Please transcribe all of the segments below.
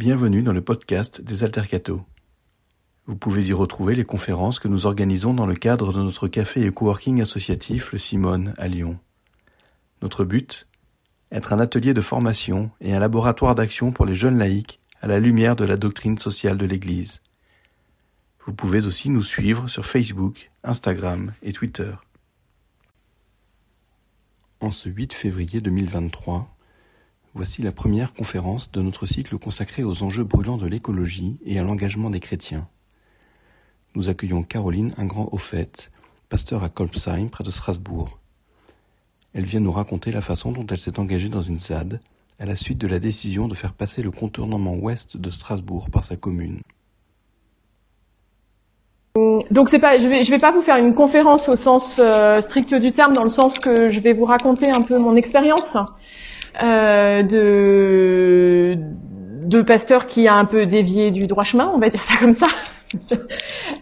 Bienvenue dans le podcast des Altercato. Vous pouvez y retrouver les conférences que nous organisons dans le cadre de notre café et coworking associatif Le Simone à Lyon. Notre but Être un atelier de formation et un laboratoire d'action pour les jeunes laïcs à la lumière de la doctrine sociale de l'Église. Vous pouvez aussi nous suivre sur Facebook, Instagram et Twitter. En ce 8 février 2023, voici la première conférence de notre cycle consacré aux enjeux brûlants de l'écologie et à l'engagement des chrétiens. Nous accueillons Caroline un grand fait, pasteur à Kolbsheim près de Strasbourg. Elle vient nous raconter la façon dont elle s'est engagée dans une ZAD à la suite de la décision de faire passer le contournement ouest de Strasbourg par sa commune. Donc c'est pas, je vais, vais pas vous faire une conférence au sens euh, strict du terme, dans le sens que je vais vous raconter un peu mon expérience de de pasteur qui a un peu dévié du droit chemin, on va dire ça comme ça.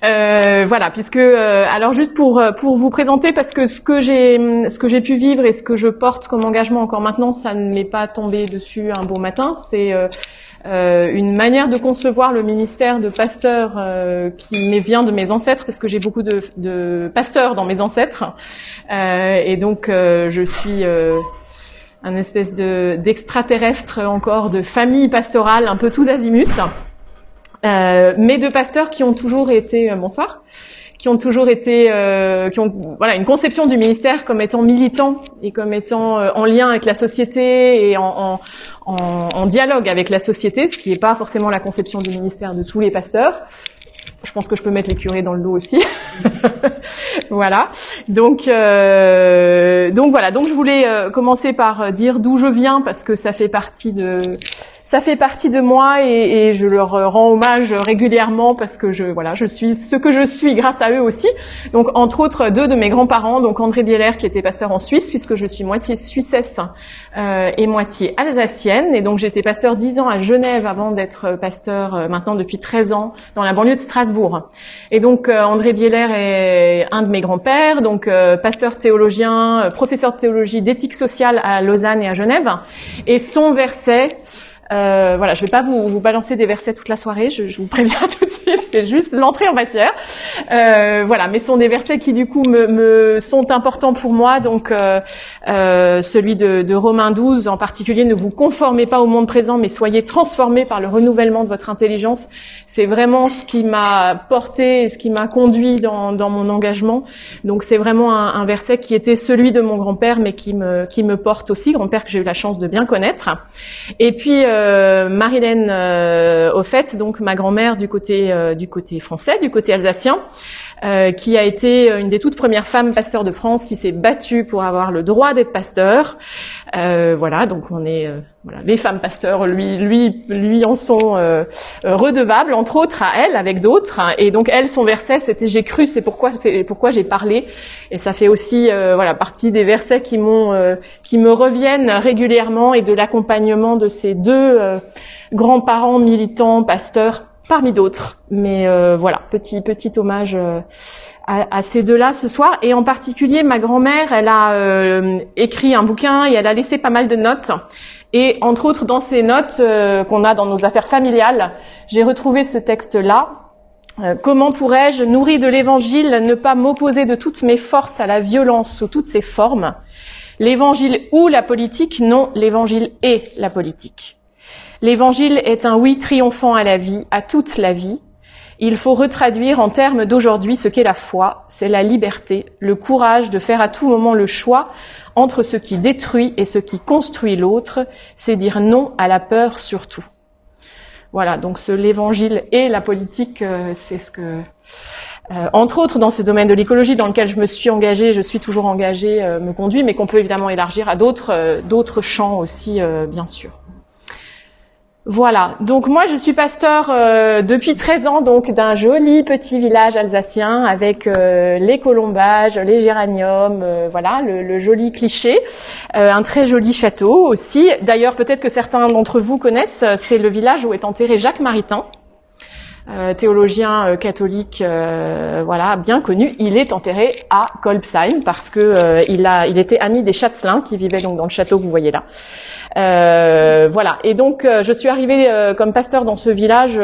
euh, voilà, puisque euh, alors juste pour pour vous présenter parce que ce que j'ai ce que j'ai pu vivre et ce que je porte comme engagement encore maintenant, ça ne m'est pas tombé dessus un beau matin. C'est euh, euh, une manière de concevoir le ministère de pasteur euh, qui me vient de mes ancêtres, parce que j'ai beaucoup de, de, pasteurs dans mes ancêtres, euh, et donc euh, je suis euh, un espèce de d'extraterrestre encore de famille pastorale, un peu tous azimuts, mais de pasteurs qui ont toujours été bonsoir qui ont toujours été, euh, qui ont voilà une conception du ministère comme étant militant et comme étant euh, en lien avec la société et en, en, en dialogue avec la société, ce qui n'est pas forcément la conception du ministère de tous les pasteurs. Je pense que je peux mettre les curés dans le dos aussi. voilà. Donc, euh, donc voilà. Donc je voulais euh, commencer par dire d'où je viens parce que ça fait partie de ça fait partie de moi et, et, je leur rends hommage régulièrement parce que je voilà, je suis ce que je suis grâce à eux aussi. Donc entre autres deux de mes grands-parents, donc André Bieler qui était pasteur en Suisse puisque je suis moitié suissesse euh, et moitié alsacienne et donc j'étais pasteur dix ans à Genève avant d'être pasteur euh, maintenant depuis 13 ans dans la banlieue de Strasbourg. Et donc euh, André Bieler est un de mes grands-pères, donc euh, pasteur théologien, euh, professeur de théologie d'éthique sociale à Lausanne et à Genève et son verset euh, voilà, je vais pas vous, vous, balancer des versets toute la soirée, je, je vous préviens tout de suite, c'est juste l'entrée en matière. Euh, voilà, mais ce sont des versets qui du coup me, me sont importants pour moi. Donc euh, euh celui de, de Romains 12 en particulier, ne vous conformez pas au monde présent, mais soyez transformés par le renouvellement de votre intelligence. C'est vraiment ce qui m'a porté et ce qui m'a conduit dans, dans, mon engagement. Donc c'est vraiment un, un, verset qui était celui de mon grand-père, mais qui me, qui me porte aussi, grand-père que j'ai eu la chance de bien connaître. Et puis euh, Marilène euh, au fait, donc ma grand-mère du côté euh, du côté français, du côté alsacien, euh, qui a été une des toutes premières femmes pasteurs de France, qui s'est battue pour avoir le droit d'être pasteur. Euh, voilà, donc on est voilà, les femmes pasteurs, lui, lui, lui en sont redevables, entre autres à elle, avec d'autres. Et donc elle, son verset, c'était j'ai cru, c'est pourquoi, c'est pourquoi j'ai parlé. Et ça fait aussi voilà partie des versets qui m'ont, qui me reviennent régulièrement et de l'accompagnement de ces deux euh, grands-parents militants, pasteurs, parmi d'autres. Mais euh, voilà, petit petit hommage euh, à, à, ces deux-là ce soir. Et en particulier, ma grand-mère, elle a écrit un bouquin et elle a laissé pas mal de notes. Et entre autres, dans ces notes qu'on a dans nos affaires familiales, j'ai retrouvé ce texte-là. Comment pourrais-je, nourri de l'Évangile, ne pas m'opposer de toutes mes forces à la violence sous toutes ses formes? L'Évangile ou la politique? Non, l'Évangile est la politique. L'Évangile est un oui triomphant à la vie, à toute la vie. Il faut retraduire en termes d'aujourd'hui ce qu'est la foi, c'est la liberté, le courage de faire à tout moment le choix entre ce qui détruit et ce qui construit l'autre, c'est dire non à la peur surtout. Voilà, donc ce l'évangile et la politique, euh, c'est ce que, euh, entre autres dans ce domaine de l'écologie dans lequel je me suis engagée, je suis toujours engagée, euh, me conduit, mais qu'on peut évidemment élargir à d'autres d'autres champs aussi, bien sûr. Voilà. Donc moi, je suis pasteur euh, depuis 13 ans, donc d'un joli petit village alsacien avec euh, les colombages, les géraniums, euh, voilà, le, le, joli cliché, un très joli château aussi. D'ailleurs, peut-être que certains d'entre vous connaissent, c'est le village où est enterré Jacques Maritain. Théologien catholique, voilà, bien connu. Il est enterré à Kolbsheim parce que il a, il était ami des Châtelains qui vivaient donc dans le château que vous voyez là. voilà. Et donc, je suis arrivée comme pasteur dans ce village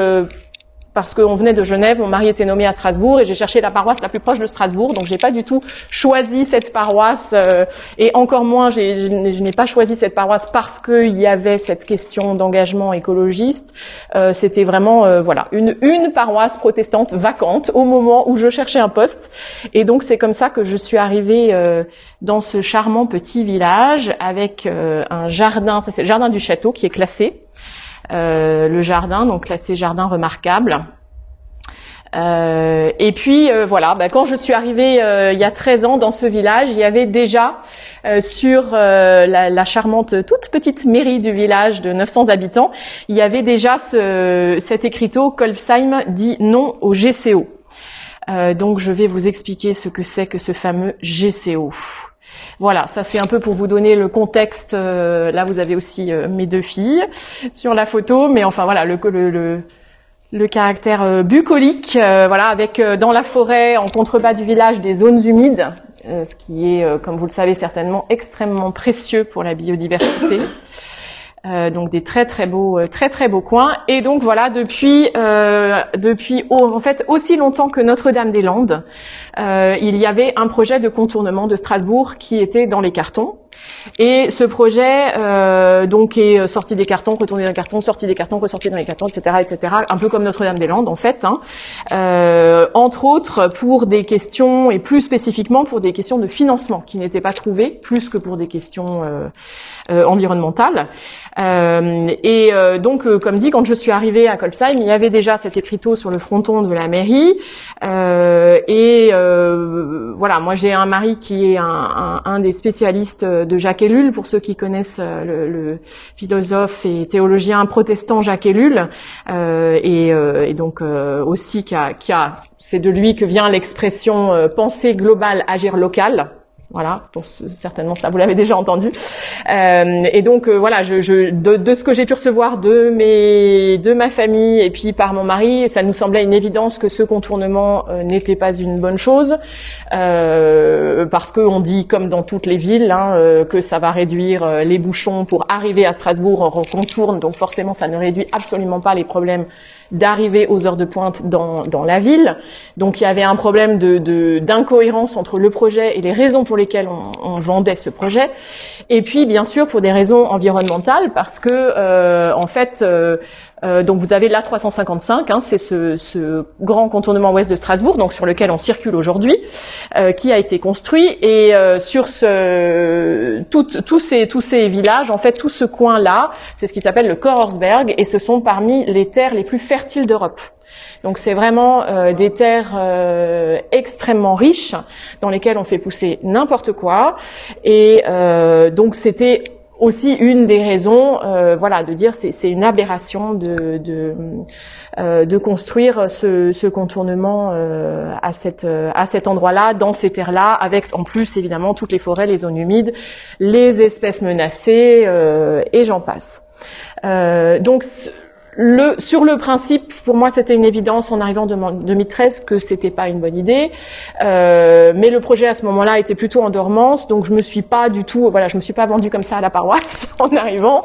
parce qu'on venait de Genève, mon mari était nommé à Strasbourg et j'ai cherché la paroisse la plus proche de Strasbourg, donc j'ai pas du tout choisi cette paroisse euh, et encore moins je n'ai pas choisi cette paroisse parce qu'il y avait cette question d'engagement écologiste. Euh, C'était vraiment euh, voilà une une paroisse protestante vacante au moment où je cherchais un poste et donc c'est comme ça que je suis arrivée euh, dans ce charmant petit village avec un jardin, c'est le jardin du château qui est classé. Euh, le jardin, donc classé jardin remarquable. Euh, et puis euh, voilà, bah, quand je suis arrivée il y a 13 ans dans ce village, il y avait déjà sur la, charmante toute petite mairie du village de 900 habitants, il y avait déjà ce, cet écriteau Kolbsheim dit non au GCO. donc je vais vous expliquer ce que c'est que ce fameux GCO. Voilà, ça c'est un peu pour vous donner le contexte. Euh, là, vous avez aussi euh, mes deux filles sur la photo, mais enfin voilà, le, le, le, caractère euh, bucolique, voilà, avec dans la forêt, en contrebas du village, des zones humides, ce qui est, comme vous le savez certainement, extrêmement précieux pour la biodiversité. Euh, donc des très très beaux euh, très très beaux coins. Et donc voilà depuis euh, depuis en fait aussi longtemps que Notre-Dame-des-Landes il y avait un projet de contournement de Strasbourg qui était dans les cartons et ce projet euh, donc est sorti des cartons, retourné dans les cartons, sorti des cartons, ressorti dans les cartons, etc., etc. Un peu comme Notre-Dame-des-Landes en fait. Hein. Euh, entre autres pour des questions et plus spécifiquement pour des questions de financement qui n'étaient pas trouvées, plus que pour des questions euh, environnementales. et donc comme dit, quand je suis arrivée à Colsheim, il y avait déjà cet écriteau sur le fronton de la mairie. et voilà, moi j'ai un mari qui est un, un, un des spécialistes de Jacques Ellul, pour ceux qui connaissent euh, le, philosophe et théologien protestant Jacques Ellul, euh, euh, et, donc aussi qui a, c'est de lui que vient l'expression pensée globale, agir local. Voilà, certainement ça vous l'avez déjà entendu. Euh, et donc euh, voilà, je, je de, de, ce que j'ai pu recevoir de mes, de ma famille et puis par mon mari, ça nous semblait une évidence que ce contournement euh, n'était pas une bonne chose euh, parce qu'on dit comme dans toutes les villes hein, que ça va réduire les bouchons pour arriver à Strasbourg, on contourne, donc forcément ça ne réduit absolument pas les problèmes d'arriver aux heures de pointe dans, dans la ville. Donc il y avait un problème de d'incohérence entre le projet et les raisons pour lesquelles on, on, vendait ce projet. Et puis bien sûr pour des raisons environnementales parce que euh, en fait euh, donc vous avez l'A355, hein, c'est ce, ce, grand contournement ouest de Strasbourg, donc sur lequel on circule aujourd'hui, euh, qui a été construit. Et euh, sur ce, tous ces, tous ces villages, en fait, tout ce coin-là, c'est ce qui s'appelle le Korsberg, et ce sont parmi les terres les plus fertiles d'Europe. Donc c'est vraiment euh, des terres euh, extrêmement riches dans lesquelles on fait pousser n'importe quoi. Et euh, donc c'était aussi une des raisons, euh, voilà, de dire c'est une aberration de de, euh, de construire ce, ce contournement euh, à cette à cet endroit-là, dans ces terres-là, avec en plus évidemment toutes les forêts, les zones humides, les espèces menacées et j'en passe. donc le, sur le principe, pour moi, c'était une évidence en arrivant en 2013 que c'était pas une bonne idée. Euh, mais le projet à ce moment-là était plutôt en dormance, donc je me suis pas du tout, voilà, je me suis pas vendue comme ça à la paroisse en arrivant.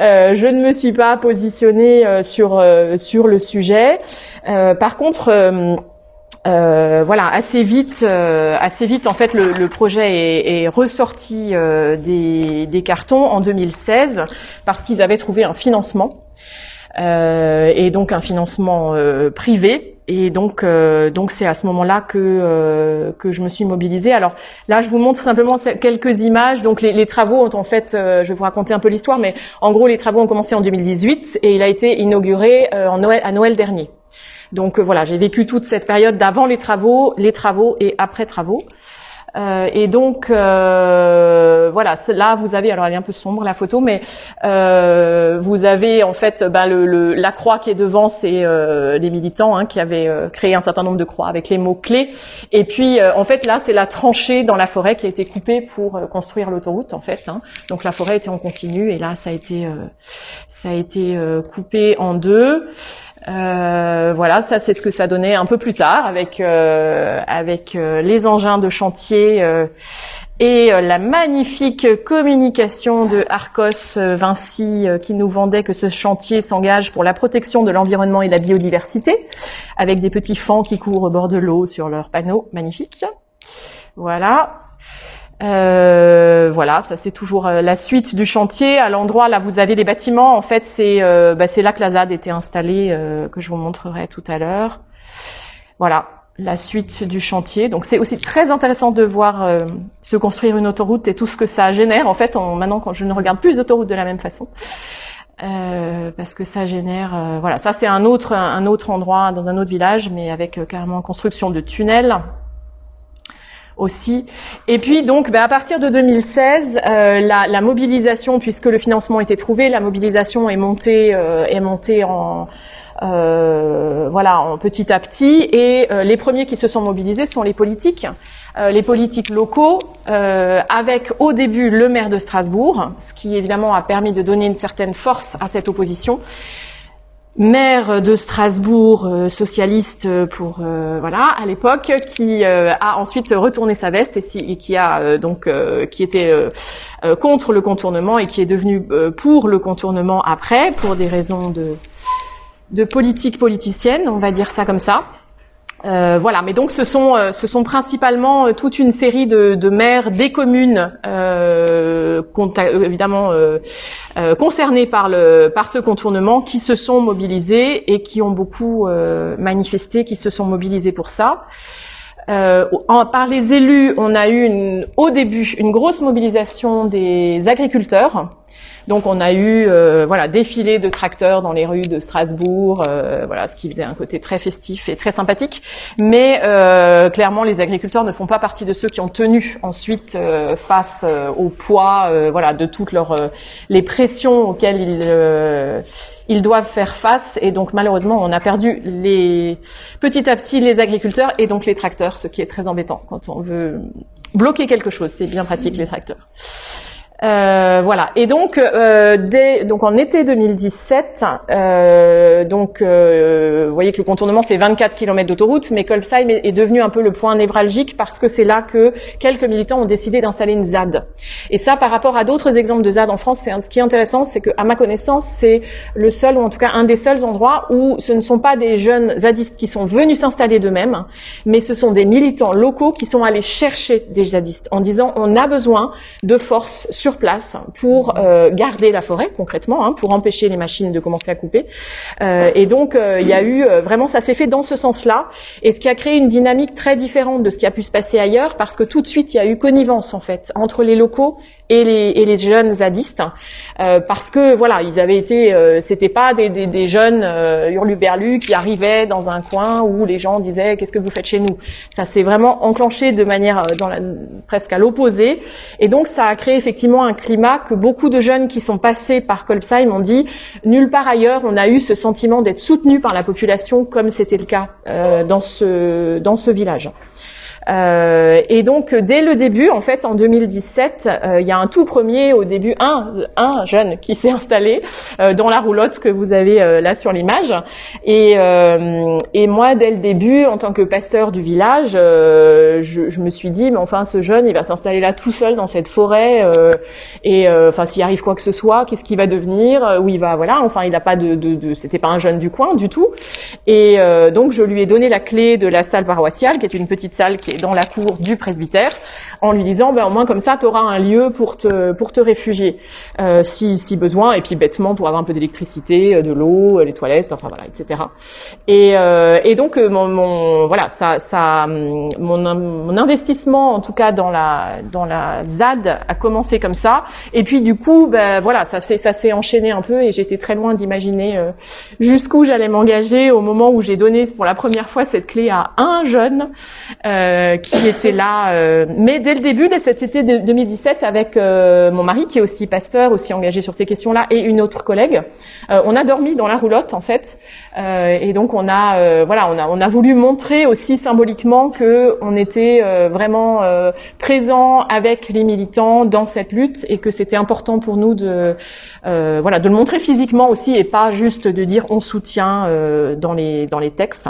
Euh, je ne me suis pas positionnée euh, sur euh, sur le sujet. Euh, par contre. Euh, voilà, assez vite, assez vite, en fait, le, le projet est, est ressorti des, des, cartons en 2016 parce qu'ils avaient trouvé un financement euh, et donc un financement euh, privé. Et donc, euh, donc c'est à ce moment-là que que je me suis mobilisée. Alors là, je vous montre simplement quelques images. Donc les, les travaux ont en fait, je vais vous raconter un peu l'histoire, mais en gros, les travaux ont commencé en 2018 et il a été inauguré en Noël, à Noël dernier. Donc voilà, j'ai vécu toute cette période d'avant les travaux, les travaux et après travaux. Euh, et donc euh, voilà, là vous avez, alors elle est un peu sombre la photo, mais euh, vous avez en fait ben, le, la croix qui est devant, c'est les militants hein, qui avaient créé un certain nombre de croix avec les mots clés. Et puis en fait là c'est la tranchée dans la forêt qui a été coupée pour construire l'autoroute en fait. Hein. Donc la forêt était en continu et là ça a été ça a été coupé en deux. Euh, voilà, ça c'est ce que ça donnait un peu plus tard avec euh, avec euh, les engins de chantier et la magnifique communication de Arcos Vinci qui nous vendait que ce chantier s'engage pour la protection de l'environnement et de la biodiversité, avec des petits fans qui courent au bord de l'eau sur leurs panneaux, magnifique. Voilà. Euh, voilà, ça c'est toujours euh, la suite du chantier. À l'endroit là, vous avez les bâtiments. En fait, c'est euh, bah, là que la ZAD était installée, que je vous montrerai tout à l'heure. Voilà, la suite du chantier. Donc c'est aussi très intéressant de voir se construire une autoroute et tout ce que ça génère. En fait, maintenant, je ne regarde plus les autoroutes de la même façon. parce que ça génère, voilà, ça c'est un autre un autre endroit dans un autre village, mais avec carrément construction de tunnels, aussi. Et puis donc, bah, à partir de 2016, euh, la, la, mobilisation, puisque le financement était trouvé, la mobilisation est montée, euh, est montée en euh, voilà, en petit à petit. Et les premiers qui se sont mobilisés sont les politiques, les politiques locaux, avec au début le maire de Strasbourg, ce qui évidemment a permis de donner une certaine force à cette opposition maire de Strasbourg, euh, socialiste pour euh, voilà à l'époque, qui euh, a ensuite retourné sa veste et, qui a donc qui était contre le contournement et qui est devenu pour le contournement après pour des raisons de de politique politicienne, on va dire ça comme ça. Euh, voilà, mais donc ce sont euh, principalement euh, toute une série de, maires des communes évidemment concernés par ce contournement qui se sont mobilisés et qui ont beaucoup manifesté, qui se sont mobilisés pour ça. Par les élus, on a eu au début une grosse mobilisation des agriculteurs donc on a eu euh, voilà défilé de tracteurs dans les rues de Strasbourg, euh, voilà ce qui faisait un côté très festif et très sympathique. Mais euh, clairement les agriculteurs ne font pas partie de ceux qui ont tenu ensuite face au poids voilà de toutes leurs les pressions auxquelles ils ils doivent faire face et donc malheureusement on a perdu les petit à petit les agriculteurs et donc les tracteurs, ce qui est très embêtant quand on veut bloquer quelque chose. C'est bien pratique les tracteurs. Euh, voilà. Et donc, euh, dès, donc en été 2017, euh, donc euh, vous voyez que le contournement c'est 24 km d'autoroute, mais Kolbsheim est, devenu un peu le point névralgique parce que c'est là que quelques militants ont décidé d'installer une ZAD. Et ça, par rapport à d'autres exemples de ZAD en France, c'est ce qui est intéressant, c'est que à ma connaissance, c'est le seul ou en tout cas un des seuls endroits où ce ne sont pas des jeunes zadistes qui sont venus s'installer d'eux-mêmes, mais ce sont des militants locaux qui sont allés chercher des zadistes en disant on a besoin de forces sur place pour euh, garder la forêt concrètement, hein, pour empêcher les machines de commencer à couper. Euh, et donc euh, il y a eu vraiment ça s'est fait dans ce sens-là, et ce qui a créé une dynamique très différente de ce qui a pu se passer ailleurs, parce que tout de suite il y a eu connivence en fait entre les locaux et les, et les jeunes zadistes, euh, parce que voilà, ils avaient été, euh, c'était pas des, des, des jeunes euh, hurluberlus qui arrivaient dans un coin où les gens disaient qu'est-ce que vous faites chez nous? Ça s'est vraiment enclenché de manière euh, dans la, presque à l'opposé, et donc ça a créé effectivement un climat que beaucoup de jeunes qui sont passés par Kolbsheim ont dit nulle part ailleurs on a eu ce sentiment d'être soutenu par la population comme c'était le cas euh, dans ce dans ce village. Euh, et donc dès le début, en fait, en 2017, euh, il y a un tout premier, au début, un, un jeune qui s'est installé euh, dans la roulotte que vous avez euh, là sur l'image. Et, et moi, dès le début, en tant que pasteur du village, je, je, me suis dit, mais enfin, ce jeune, il va s'installer là tout seul dans cette forêt. et enfin, s'il arrive quoi que ce soit, qu'est-ce qu'il va devenir Où il va Voilà. Enfin, il n'a pas de, de, de c'était pas un jeune du coin du tout. Et donc, je lui ai donné la clé de la salle paroissiale, qui est une petite salle qui dans la cour du presbytère, en lui disant, ben, au moins comme ça, tu auras un lieu pour te, pour te réfugier, euh, si, si besoin, et puis bêtement pour avoir un peu d'électricité, euh, de l'eau, euh, les toilettes, enfin voilà, etc. Et, euh, et donc mon, mon, voilà, ça, ça, mon, mon investissement en tout cas dans la dans la ZAD a commencé comme ça, et puis du coup, ben voilà, ça s'est ça s'est enchaîné un peu, et j'étais très loin d'imaginer jusqu'où j'allais m'engager au moment où j'ai donné pour la première fois cette clé à un jeune. Euh, euh, qui était là, euh, mais dès le début, dès cet été de 2017, avec euh, mon mari qui est aussi pasteur, aussi engagé sur ces questions-là, et une autre collègue, on a dormi dans la roulotte en fait, et donc on a, voilà, on a, on a voulu montrer aussi symboliquement que on était vraiment présent avec les militants dans cette lutte et que c'était important pour nous de, voilà, de le montrer physiquement aussi et pas juste de dire on soutient dans les dans les textes.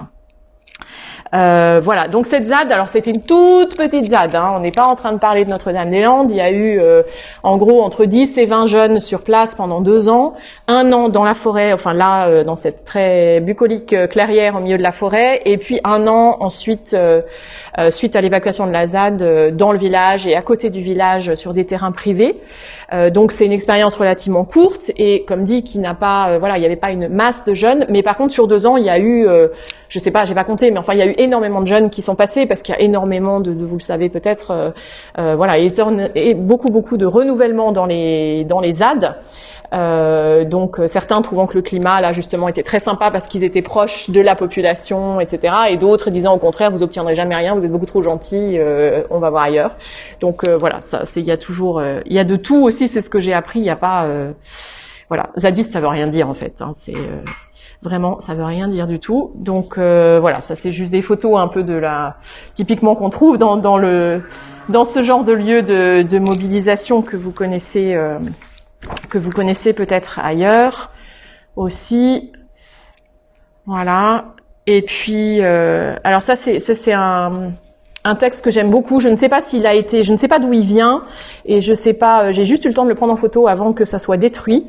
Euh, voilà, donc cette ZAD, alors c'était une toute petite ZAD, hein. on n'est pas en train de parler de Notre-Dame-des-Landes, il y a eu euh, en gros entre 10 et 20 jeunes sur place pendant deux ans, un an dans la forêt, enfin là, euh, dans cette très bucolique clairière au milieu de la forêt, et puis un an ensuite, suite à l'évacuation de la ZAD, dans le village et à côté du village sur des terrains privés. donc c'est une expérience relativement courte. Et comme dit, qui n'a pas, voilà, il n'y avait pas une masse de jeunes, mais par contre sur deux ans, il y a eu, je sais pas, j'ai pas compté, mais enfin il y a eu énormément de jeunes qui sont passés parce qu'il y a énormément de, vous le savez peut-être, euh, euh, voilà, et, beaucoup beaucoup de renouvellement dans les dans les ZAD. Euh, donc certains trouvant que le climat là justement était très sympa parce qu'ils étaient proches de la population, etc. Et d'autres disant au contraire vous obtiendrez jamais rien, vous êtes beaucoup trop gentil, on va voir ailleurs. Donc voilà, ça c'est il y a toujours il y a de tout aussi, c'est ce que j'ai appris. Il n'y a pas voilà zadiste ça veut rien dire en fait. Hein, c'est Vraiment, ça veut rien dire du tout. Donc euh, voilà, ça c'est juste des photos un peu de la typiquement qu'on trouve dans, dans le dans ce genre de lieu de, de mobilisation que vous connaissez euh, que vous connaissez peut-être ailleurs aussi. Voilà. Et puis euh, alors ça c'est ça c'est un un texte que j'aime beaucoup. Je ne sais pas s'il a été, je ne sais pas d'où il vient, et je sais pas. J'ai juste eu le temps de le prendre en photo avant que ça soit détruit.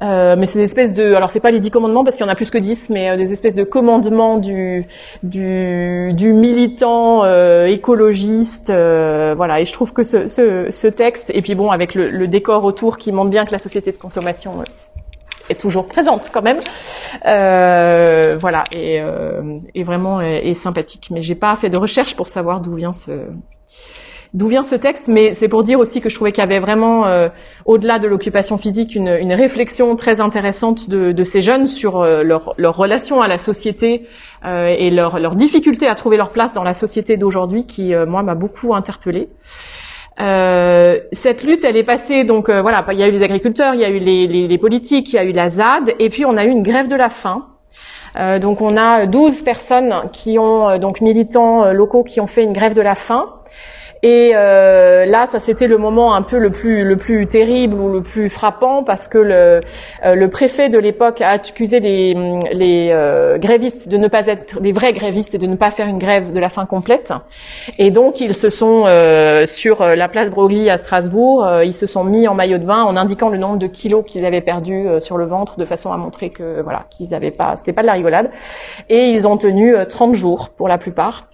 Euh, mais c'est des espèces de, alors c'est pas les dix commandements parce qu'il y en a plus que dix, mais euh, des espèces de commandements du du, du militant euh, écologiste, euh, voilà. Et je trouve que ce, ce, ce, texte, et puis bon, avec le, le, décor autour qui montre bien que la société de consommation toujours présente quand même, voilà, et, et vraiment est, est sympathique. Mais j'ai pas fait de recherche pour savoir d'où vient ce d'où vient ce texte, mais c'est pour dire aussi que je trouvais qu'il y avait vraiment, euh, au-delà de l'occupation physique, une, une, réflexion très intéressante de, de ces jeunes sur euh, leur, leur, relation à la société euh, et leur, leur, difficulté à trouver leur place dans la société d'aujourd'hui, qui moi m'a beaucoup interpellée. Cette lutte, elle est passée donc voilà, il y a eu les agriculteurs, il y a eu les, les, les, politiques, il y a eu la ZAD, et puis on a eu une grève de la faim. donc on a 12 personnes qui ont donc militants locaux qui ont fait une grève de la faim. Et euh, là, ça c'était le moment un peu le plus le plus terrible ou le plus frappant parce que le, euh, le préfet de l'époque a accusé les, les euh, grévistes de ne pas être les vrais grévistes et de ne pas faire une grève de la faim complète. Et donc ils se sont euh, sur la place Broglie à Strasbourg, ils se sont mis en maillot de bain en indiquant le nombre de kilos qu'ils avaient perdus sur le ventre de façon à montrer que voilà qu'ils n'avaient pas c'était pas de la rigolade. Et ils ont tenu 30 jours pour la plupart.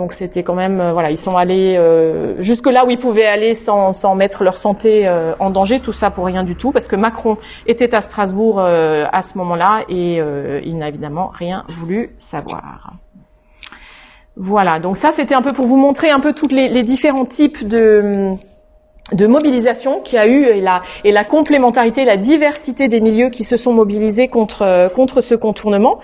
Donc c'était quand même, euh, voilà, ils sont allés euh, jusque là où ils pouvaient aller sans, sans mettre leur santé euh, en danger, tout ça pour rien du tout, parce que Macron était à Strasbourg à ce moment-là et il n'a évidemment rien voulu savoir. Voilà, donc ça c'était un peu pour vous montrer un peu tous les, les différents types de de mobilisation qu'il y a eu et la, et la complémentarité, la diversité des milieux qui se sont mobilisés contre contre ce contournement.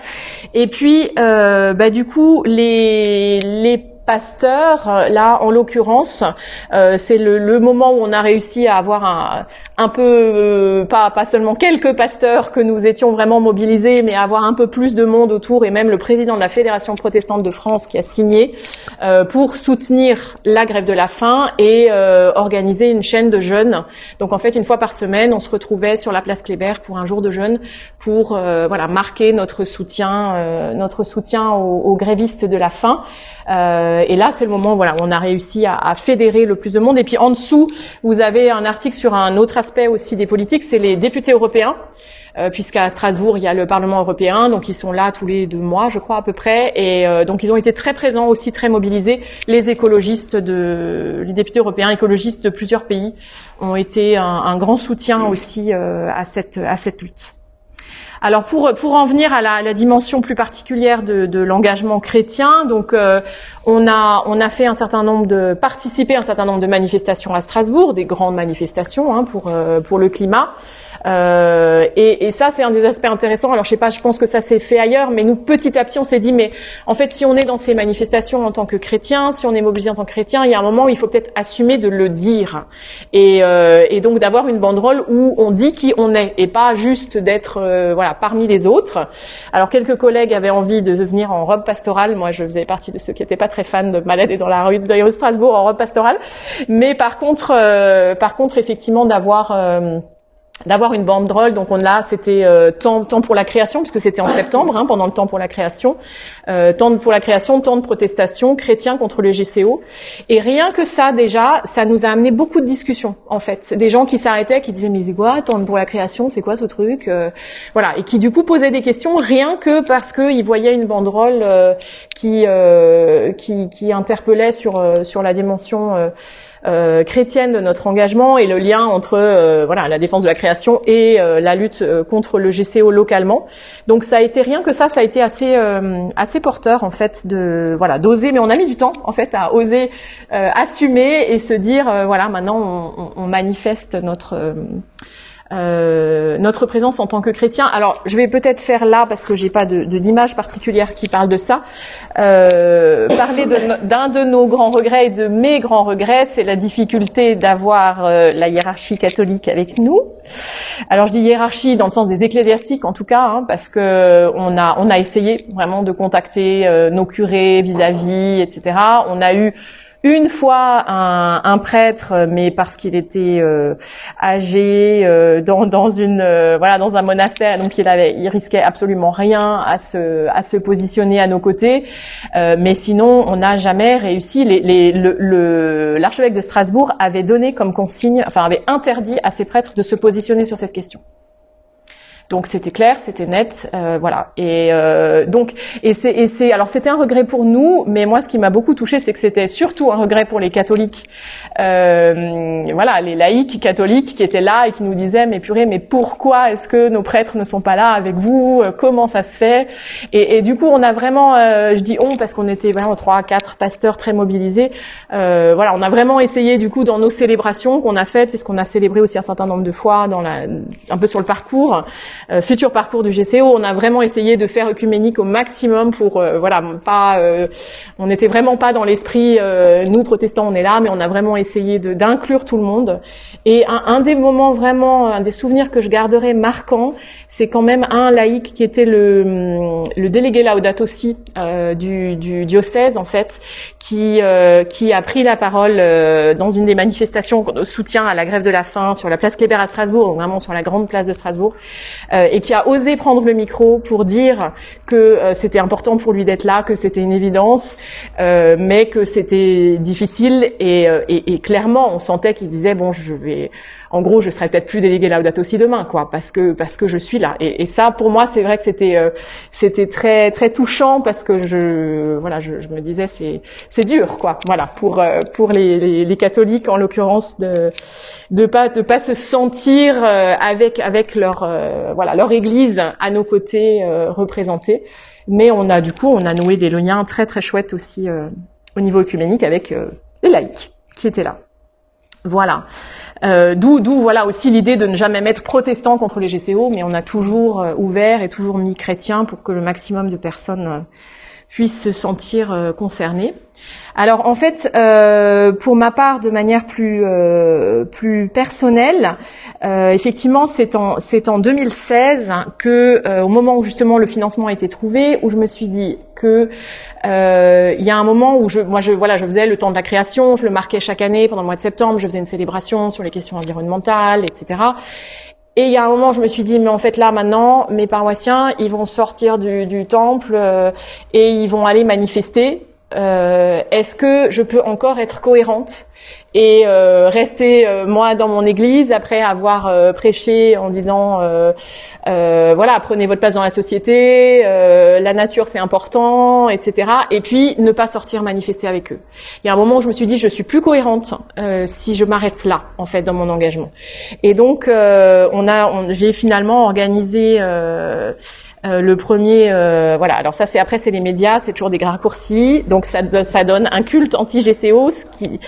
Et puis, euh, bah, du coup, les, les pasteurs, là en l'occurrence, euh, c'est le, le, moment où on a réussi à avoir un, un peu, euh, pas, pas seulement quelques pasteurs que nous étions vraiment mobilisés, mais avoir un peu plus de monde autour, et même le président de la Fédération protestante de France qui a signé euh, pour soutenir la grève de la faim et euh, organiser une chaîne de jeunes. Donc en fait, une fois par semaine, on se retrouvait sur la place Kléber pour un jour de jeûne pour voilà marquer notre soutien, notre soutien aux, aux, grévistes de la faim. Euh, et là, c'est le moment voilà, où on a réussi à, à, fédérer le plus de monde. Et puis en dessous, vous avez un article sur un autre aspect aussi des politiques, c'est les députés européens. Euh, puisqu'à Strasbourg, il y a le Parlement européen, donc ils sont là tous les deux mois, je crois à peu près, et euh, donc ils ont été très présents aussi, très mobilisés. Les écologistes de, les députés européens écologistes de plusieurs pays ont été un, un grand soutien aussi euh, à cette à cette lutte. Alors pour pour en venir à la, dimension plus particulière de, l'engagement chrétien, donc euh, on a on a fait un certain nombre de participer à un certain nombre de manifestations à Strasbourg, des grandes manifestations hein, pour euh, pour le climat. Euh, et, et, ça, c'est un des aspects intéressants. Alors, je sais pas, je pense que ça s'est fait ailleurs, mais nous, petit à petit, on s'est dit, mais en fait, si on est dans ces manifestations en tant que chrétien, si on est mobilisé en tant que chrétien, il y a un moment où il faut peut-être assumer de le dire, et, euh, et donc d'avoir une banderole où on dit qui on est, et pas juste d'être, euh, voilà, parmi les autres. Alors, quelques collègues avaient envie de venir en robe pastorale. Moi, je faisais partie de ceux qui n'étaient pas très fans de balader dans la rue de Strasbourg en robe pastorale, mais par contre, euh, par contre, effectivement, d'avoir d'avoir une banderole. Donc on là, c'était euh, temps, temps pour la création, puisque c'était en septembre, hein, pendant le temps pour la création, euh, temps pour la création, temps de protestation, chrétien contre le GCO. Et rien que ça, déjà, ça nous a amené beaucoup de discussions, en fait. Des gens qui s'arrêtaient, qui disaient mais c'est quoi, temps pour la création, c'est quoi ce truc euh, Voilà, et qui du coup posaient des questions rien que parce qu'ils voyaient une banderole euh, qui, qui, qui interpellait sur sur la dimension euh, chrétienne de notre engagement et le lien entre euh, voilà la défense de la création et euh, la lutte contre le GCO localement. Donc ça a été rien que ça, ça a été assez assez porteur en fait de voilà d'oser, mais on a mis du temps en fait à oser assumer et se dire voilà maintenant on, on manifeste notre euh, notre présence en tant que chrétien. Alors, je vais peut-être faire là, parce que j'ai pas d'image particulière qui parle de ça, euh, parler d'un de, nos grands regrets et de mes grands regrets, c'est la difficulté d'avoir euh, la hiérarchie catholique avec nous. Alors, je dis hiérarchie dans le sens des ecclésiastiques, en tout cas, hein, parce que on a on a essayé vraiment de contacter euh, nos curés vis-à-vis, etc. On a eu une fois un, prêtre, mais parce qu'il était euh, âgé euh, dans, dans une euh, voilà dans un monastère, donc il avait il risquait absolument rien à se à se positionner à nos côtés. mais sinon, on n'a jamais réussi. L'archevêque de Strasbourg avait donné comme consigne, enfin avait interdit à ses prêtres de se positionner sur cette question. Donc c'était clair, c'était net, euh, voilà. Et euh, donc et c'est et c'est alors c'était un regret pour nous, mais moi ce qui m'a beaucoup touché, c'est que c'était surtout un regret pour les catholiques, euh, voilà, les laïcs catholiques qui étaient là et qui nous disaient mais purée, mais pourquoi est-ce que nos prêtres ne sont pas là avec vous? Comment ça se fait? Et, du coup on a vraiment, je dis on parce qu'on était vraiment trois, quatre pasteurs très mobilisés, voilà, on a vraiment essayé du coup dans nos célébrations qu'on a faites, puisqu'on a célébré aussi un certain nombre de fois dans la, un peu sur le parcours. Euh, futur parcours du GCO, on a vraiment essayé de faire œcuménique au maximum pour euh, voilà pas euh, on n'était vraiment pas dans l'esprit nous protestants on est là mais on a vraiment essayé d'inclure tout le monde. Et un, un, des moments vraiment un des souvenirs que je garderai marquant c'est quand même un laïc qui était le, le délégué Laudato aussi du, du, diocèse en fait qui qui a pris la parole dans une des manifestations de soutien à la grève de la faim sur la place Kléber à Strasbourg, vraiment sur la grande place de Strasbourg, euh, et qui a osé prendre le micro pour dire que euh, c'était important pour lui d'être là, que c'était une évidence, euh, mais que c'était difficile et, et, et, clairement on sentait qu'il disait bon je vais en gros, je serais peut-être plus délégué Laudato aussi demain, quoi, parce que parce que je suis là. Et, et ça, pour moi, c'est vrai que c'était euh, c'était très très touchant parce que je voilà, je, je me disais c'est c'est dur, quoi, voilà, pour euh, pour les, les, les, catholiques en l'occurrence de de pas de pas se sentir euh, avec avec leur voilà leur Église à nos côtés représentée. Mais on a du coup on a noué des liens très très chouettes aussi au niveau œcuménique avec les laïcs qui étaient là. Voilà. Euh, d'où, d'où voilà aussi l'idée de ne jamais mettre protestant contre les GCO, mais on a toujours euh, ouvert et toujours mis chrétien pour que le maximum de personnes euh, puissent se sentir concernées. Alors en fait, euh, pour ma part, de manière plus euh, plus personnelle, euh, effectivement, c'est en c'est en 2016 que, au moment où justement le financement a été trouvé, où je me suis dit que il y a un moment où je moi je voilà je faisais le temps de la création, je le marquais chaque année pendant le mois de septembre, je faisais une célébration sur les questions environnementales, etc. Et il y a un moment, je me suis dit, mais en fait là maintenant, mes paroissiens, ils vont sortir du, temple et ils vont aller manifester euh, est-ce que je peux encore être cohérente et euh, rester euh, moi dans mon église après avoir prêché en disant voilà prenez votre place dans la société, la nature c'est important, etc. Et puis ne pas sortir manifester avec eux. Il y a un moment où je me suis dit je suis plus cohérente si je m'arrête là en fait dans mon engagement. Et donc on a j'ai finalement organisé euh, le premier, euh, voilà. Alors ça, c'est après, c'est les médias, c'est toujours des raccourcis. Donc ça, ça donne un culte anti-GCO, ce qui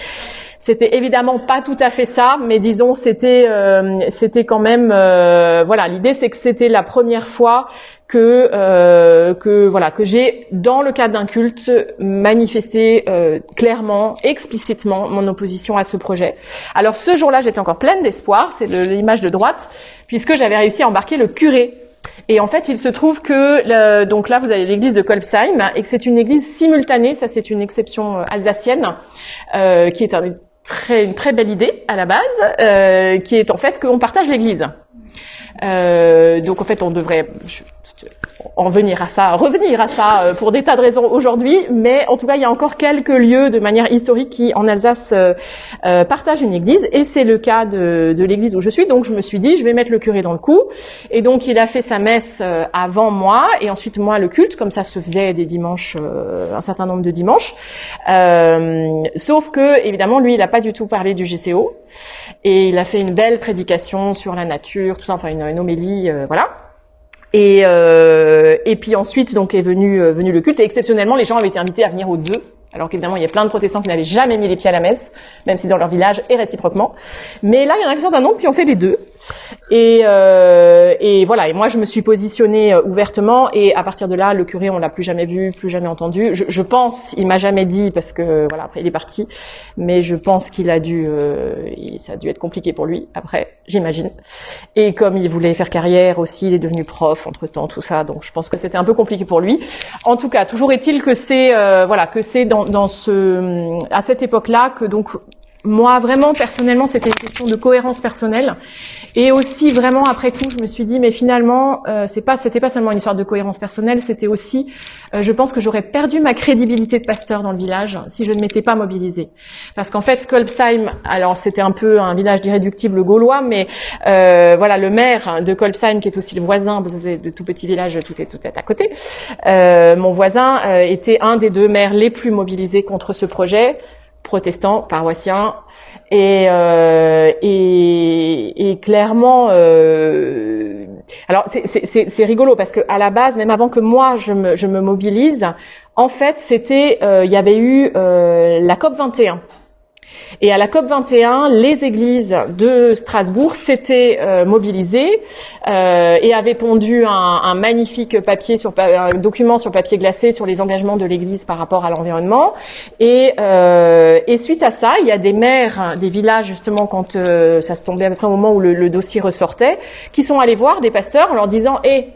c'était évidemment pas tout à fait ça, mais disons c'était euh, c'était quand même euh, voilà l'idée c'est que c'était la première fois que euh, que voilà que j'ai dans le cadre d'un culte manifesté clairement explicitement mon opposition à ce projet. Alors ce jour-là j'étais encore pleine d'espoir, c'est l'image de droite puisque j'avais réussi à embarquer le curé et en fait, il se trouve que donc là, vous avez l'église de Kolbsheim et que c'est une église simultanée. Ça, c'est une exception alsacienne euh, qui est un, très, une très belle idée à la base, euh, qui est en fait qu'on partage l'Église. Euh, donc en fait, on devrait, en venir à ça, revenir à ça euh, pour des tas de raisons aujourd'hui, mais en tout cas, il y a encore quelques lieux de manière historique qui, en Alsace, euh, euh, partagent une église, et c'est le cas de, de l'église où je suis. Donc, je me suis dit, je vais mettre le curé dans le coup, et donc il a fait sa messe avant moi, et ensuite moi le culte, comme ça se faisait des dimanches, un certain nombre de dimanches. sauf que, évidemment, lui, il n'a pas du tout parlé du GCO, et il a fait une belle prédication sur la nature, tout ça, enfin une, une homélie, voilà. Et, euh, et puis ensuite, donc est venu, euh, venu le culte. Et exceptionnellement, les gens avaient été invités à venir aux deux alors qu'évidemment, il y a plein de protestants qui n'avaient jamais mis les pieds à la messe, même si dans leur village et réciproquement. Mais là, il y en a un certain nombre qui ont fait les deux. Et, euh, et voilà. Et moi, je me suis positionnée euh, ouvertement. Et à partir de là, le curé, on l'a plus jamais vu, plus jamais entendu. Je, je pense, il m'a jamais dit parce que voilà, après il est parti. Mais je pense qu'il a dû, euh, ça a dû être compliqué pour lui. Après, j'imagine. Et comme il voulait faire carrière aussi, il est devenu prof entre temps, tout ça. Donc, je pense que c'était un peu compliqué pour lui. En tout cas, toujours est-il que c'est, euh, voilà, que c'est dans dans, ce, à cette époque-là que donc moi vraiment personnellement c'était une question de cohérence personnelle. Et aussi vraiment après coup je me suis dit mais finalement euh, c'est pas c'était pas seulement une histoire de cohérence personnelle c'était aussi euh, je pense que j'aurais perdu ma crédibilité de pasteur dans le village si je ne m'étais pas mobilisée. Parce qu'en fait Kolbsheim alors c'était un peu un village d'irréductibles gaulois mais euh, voilà le maire de Kolbsheim qui est aussi le voisin c'est de tout petit village tout est tout est à côté euh, mon voisin euh, était un des deux maires les plus mobilisés contre ce projet protestants, paroissiens, et, euh, clairement, euh, alors c'est rigolo parce que à la base, même avant que moi je me, je me mobilise, en fait, c'était, euh, il y avait eu la COP 21 et à la COP 21, les églises de Strasbourg s'étaient euh, mobilisées euh, et avaient pondu un, magnifique document sur papier glacé sur les engagements de l'Église par rapport à l'environnement. Et, euh, suite à ça, il y a des maires des villages justement quand euh, ça se tombait à peu près au moment où le, le, dossier ressortait, qui sont allés voir des pasteurs en leur disant "Eh,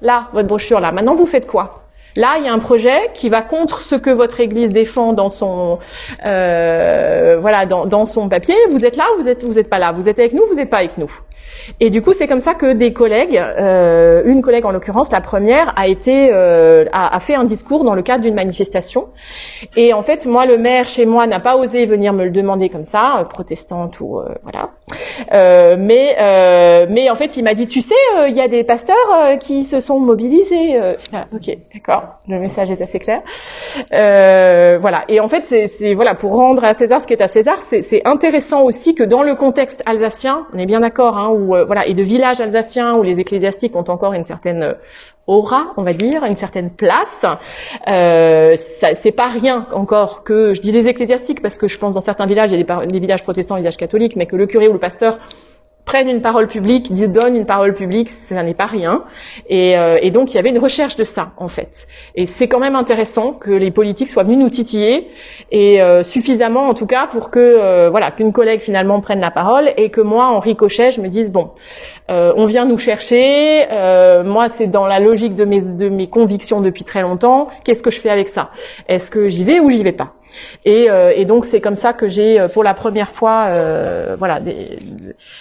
là, votre brochure là, maintenant vous faites quoi? Là, il y a un projet qui va contre ce que votre Église défend dans son euh, voilà dans, son papier. Vous êtes là, vous êtes vous êtes pas là. Vous êtes avec nous, vous n'êtes pas avec nous. Et du coup, c'est comme ça que des collègues, euh, une collègue en l'occurrence, la première, a été euh, a, a, fait un discours dans le cadre d'une manifestation. Et en fait, moi, le maire chez moi n'a pas osé venir me le demander comme ça, euh, protestante ou euh, voilà. Euh, mais mais en fait, il m'a dit, tu sais, il y a des pasteurs qui se sont mobilisés. Ah, ok, d'accord. Le message est assez clair. voilà. Et en fait, c'est voilà pour rendre à César ce qui est à César. C'est intéressant aussi que dans le contexte alsacien, on est bien d'accord. Hein, euh, voilà, et de villages alsaciens où les ecclésiastiques ont encore une certaine euh, aura, on va dire, une certaine place. Euh, c'est pas rien encore que je dis les ecclésiastiques parce que je pense dans certains villages il y a des, des villages protestants, des villages catholiques, mais que le curé ou le pasteur prennent une parole publique, donnent une parole publique, ça n'est pas rien. Et, euh, et, donc il y avait une recherche de ça en fait. Et c'est quand même intéressant que les politiques soient venus nous titiller et euh, suffisamment en tout cas pour que euh, voilà qu'une collègue finalement prenne la parole et que moi en ricochet je me dise bon euh, on vient nous chercher. Euh, moi, c'est dans la logique de mes, de mes convictions depuis très longtemps. Qu'est-ce que je fais avec ça? Est-ce que j'y vais ou j'y vais pas? Et, euh, et, donc c'est comme ça que j'ai, pour la première fois, voilà,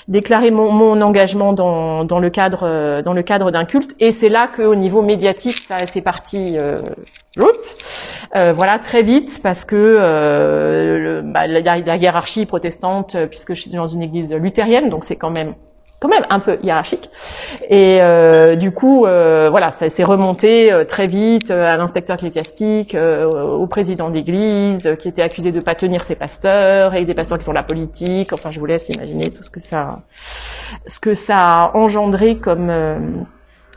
déclaré mon, engagement dans, dans, le cadre dans le cadre d'un culte. Et c'est là qu'au niveau médiatique, ça c'est parti. voilà très vite parce que bah, la, la, hiérarchie protestante, puisque je suis dans une église luthérienne, donc c'est quand même quand même un peu hiérarchique. Et euh, du coup, euh, voilà, ça s'est remonté euh, très vite à l'inspecteur ecclésiastique, au président d'église, qui était accusé de pas tenir ses pasteurs, et des pasteurs qui font la politique. Enfin, je vous laisse imaginer tout ce que ça, ce que ça a engendré comme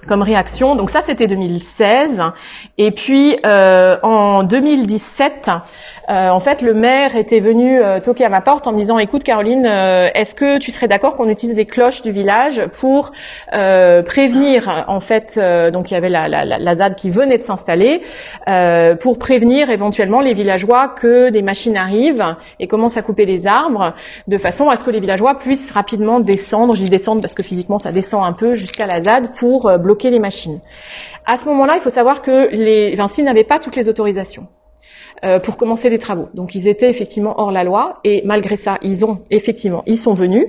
comme réaction. Donc ça, c'était 2016. Et puis euh, en 2017, euh, en fait, le maire était venu euh, toquer à ma porte en me disant "Écoute, Caroline, euh, est-ce que tu serais d'accord qu'on utilise les cloches du village pour prévenir En fait, donc il y avait la, la, la, ZAD qui venait de s'installer pour prévenir éventuellement les villageois que des machines arrivent et commencent à couper les arbres, de façon à ce que les villageois puissent rapidement descendre. J'y descendre parce que physiquement ça descend un peu jusqu'à la ZAD pour bloquer les machines. À ce moment-là, il faut savoir que les Vinci n'avaient pas toutes les autorisations. Euh, pour commencer les travaux. Donc ils étaient effectivement hors la loi et malgré ça, ils ont effectivement, ils sont venus.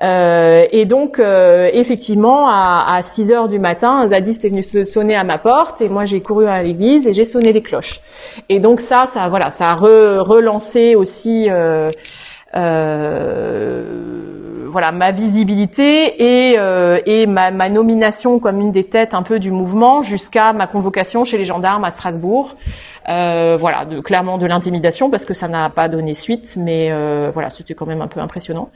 Euh, et donc euh, effectivement, à, à 6 heures du matin, un zadiste est venu sonner à ma porte et moi j'ai couru à l'église et j'ai sonné les cloches. Et donc ça, ça voilà, ça a relancé aussi. Voilà ma visibilité et, euh, et ma, nomination comme une des têtes un peu du mouvement jusqu'à ma convocation chez les gendarmes à Strasbourg. Euh, voilà, de, clairement de l'intimidation parce que ça n'a pas donné suite, mais euh, voilà, c'était quand même un peu impressionnant.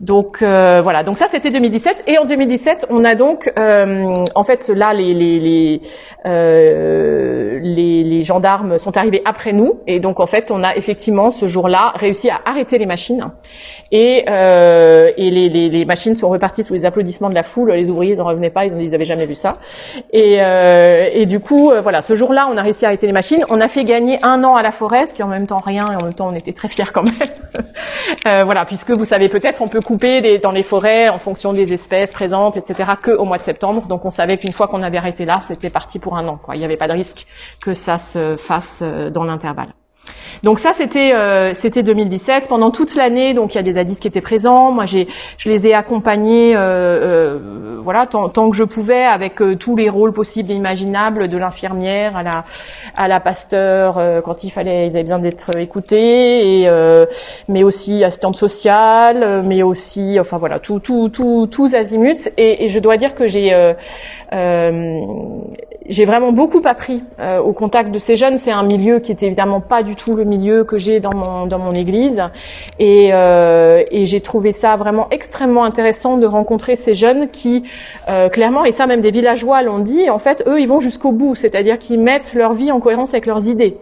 Donc euh, voilà, donc ça c'était 2017 et en 2017 on a donc euh, en fait là les les les, euh, les les gendarmes sont arrivés après nous et donc en fait on a effectivement ce jour-là réussi à arrêter les machines et et les, les, les machines sont reparties sous les applaudissements de la foule. Les ouvriers n'en revenaient pas, ils, ils avaient jamais vu ça. Et, et du coup, voilà, ce jour-là, on a réussi à arrêter les machines. On a fait gagner un an à la forêt, ce qui est en même temps rien, et en même temps on était très fiers quand même. euh, voilà, puisque vous savez peut-être, on peut couper les, dans les forêts en fonction des espèces présentes, etc., que au mois de septembre. Donc on savait qu'une fois qu'on avait arrêté là, c'était parti pour un an. Quoi. Il n'y avait pas de risque que ça se fasse euh, dans l'intervalle. Donc ça c'était euh, c'était 2017 pendant toute l'année donc il y a des zadistes qui étaient présents. Moi j'ai je les ai accompagnés euh, euh, voilà tant, tant, que je pouvais avec tous les rôles possibles et imaginables de l'infirmière à la à la pasteur quand il fallait ils avaient besoin d'être écoutés et mais aussi assistante sociale mais aussi enfin voilà tout tout tout tous azimuts. Et, et je dois dire que j'ai j'ai vraiment beaucoup appris euh, au contact de ces jeunes. C'est un milieu qui est évidemment pas du tout le milieu que j'ai dans mon dans mon église, et, euh, et j'ai trouvé ça vraiment extrêmement intéressant de rencontrer ces jeunes qui, euh, clairement, et ça même des villageois l'ont dit, en fait, eux, ils vont jusqu'au bout, c'est-à-dire qu'ils mettent leur vie en cohérence avec leurs idées.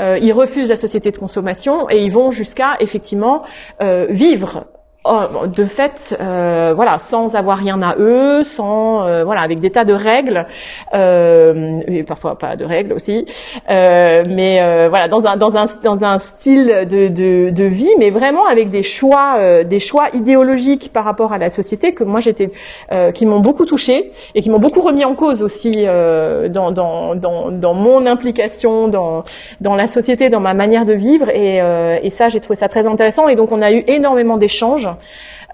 Euh, ils refusent la société de consommation et ils vont jusqu'à effectivement euh, vivre de fait, euh, voilà, sans avoir rien à eux, sans euh, voilà, avec des tas de règles, euh, et parfois pas de règles aussi, euh, mais euh, voilà, dans un dans un dans un style de, de, de vie, mais vraiment avec des choix euh, des choix idéologiques par rapport à la société que moi j'étais qui m'ont beaucoup touché et qui m'ont beaucoup remis en cause aussi dans, dans dans dans mon implication dans dans la société, dans ma manière de vivre. Et et ça j'ai trouvé ça très intéressant. Et donc on a eu énormément d'échanges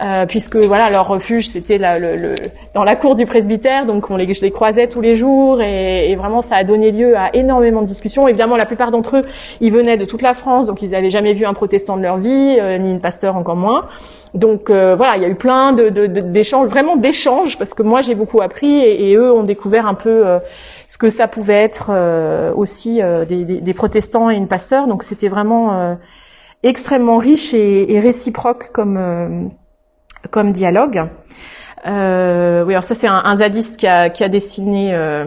euh, puisque voilà leur refuge c'était le, dans la cour du presbytère, donc on les, je les croisais tous les jours et, vraiment ça a donné lieu à énormément de discussions. Évidemment, la plupart d'entre eux, ils venaient de toute la France, donc ils n'avaient jamais vu un protestant de leur vie, euh, ni une pasteur encore moins. Donc euh, voilà, il y a eu plein de, d'échanges, vraiment d'échanges, parce que moi j'ai beaucoup appris et, eux ont découvert un peu ce que ça pouvait être aussi des, des, protestants et une pasteur. Donc c'était vraiment extrêmement riche et, et réciproque comme euh, comme dialogue. Euh, oui, alors ça c'est un, un, zadiste qui a, qui a dessiné, euh,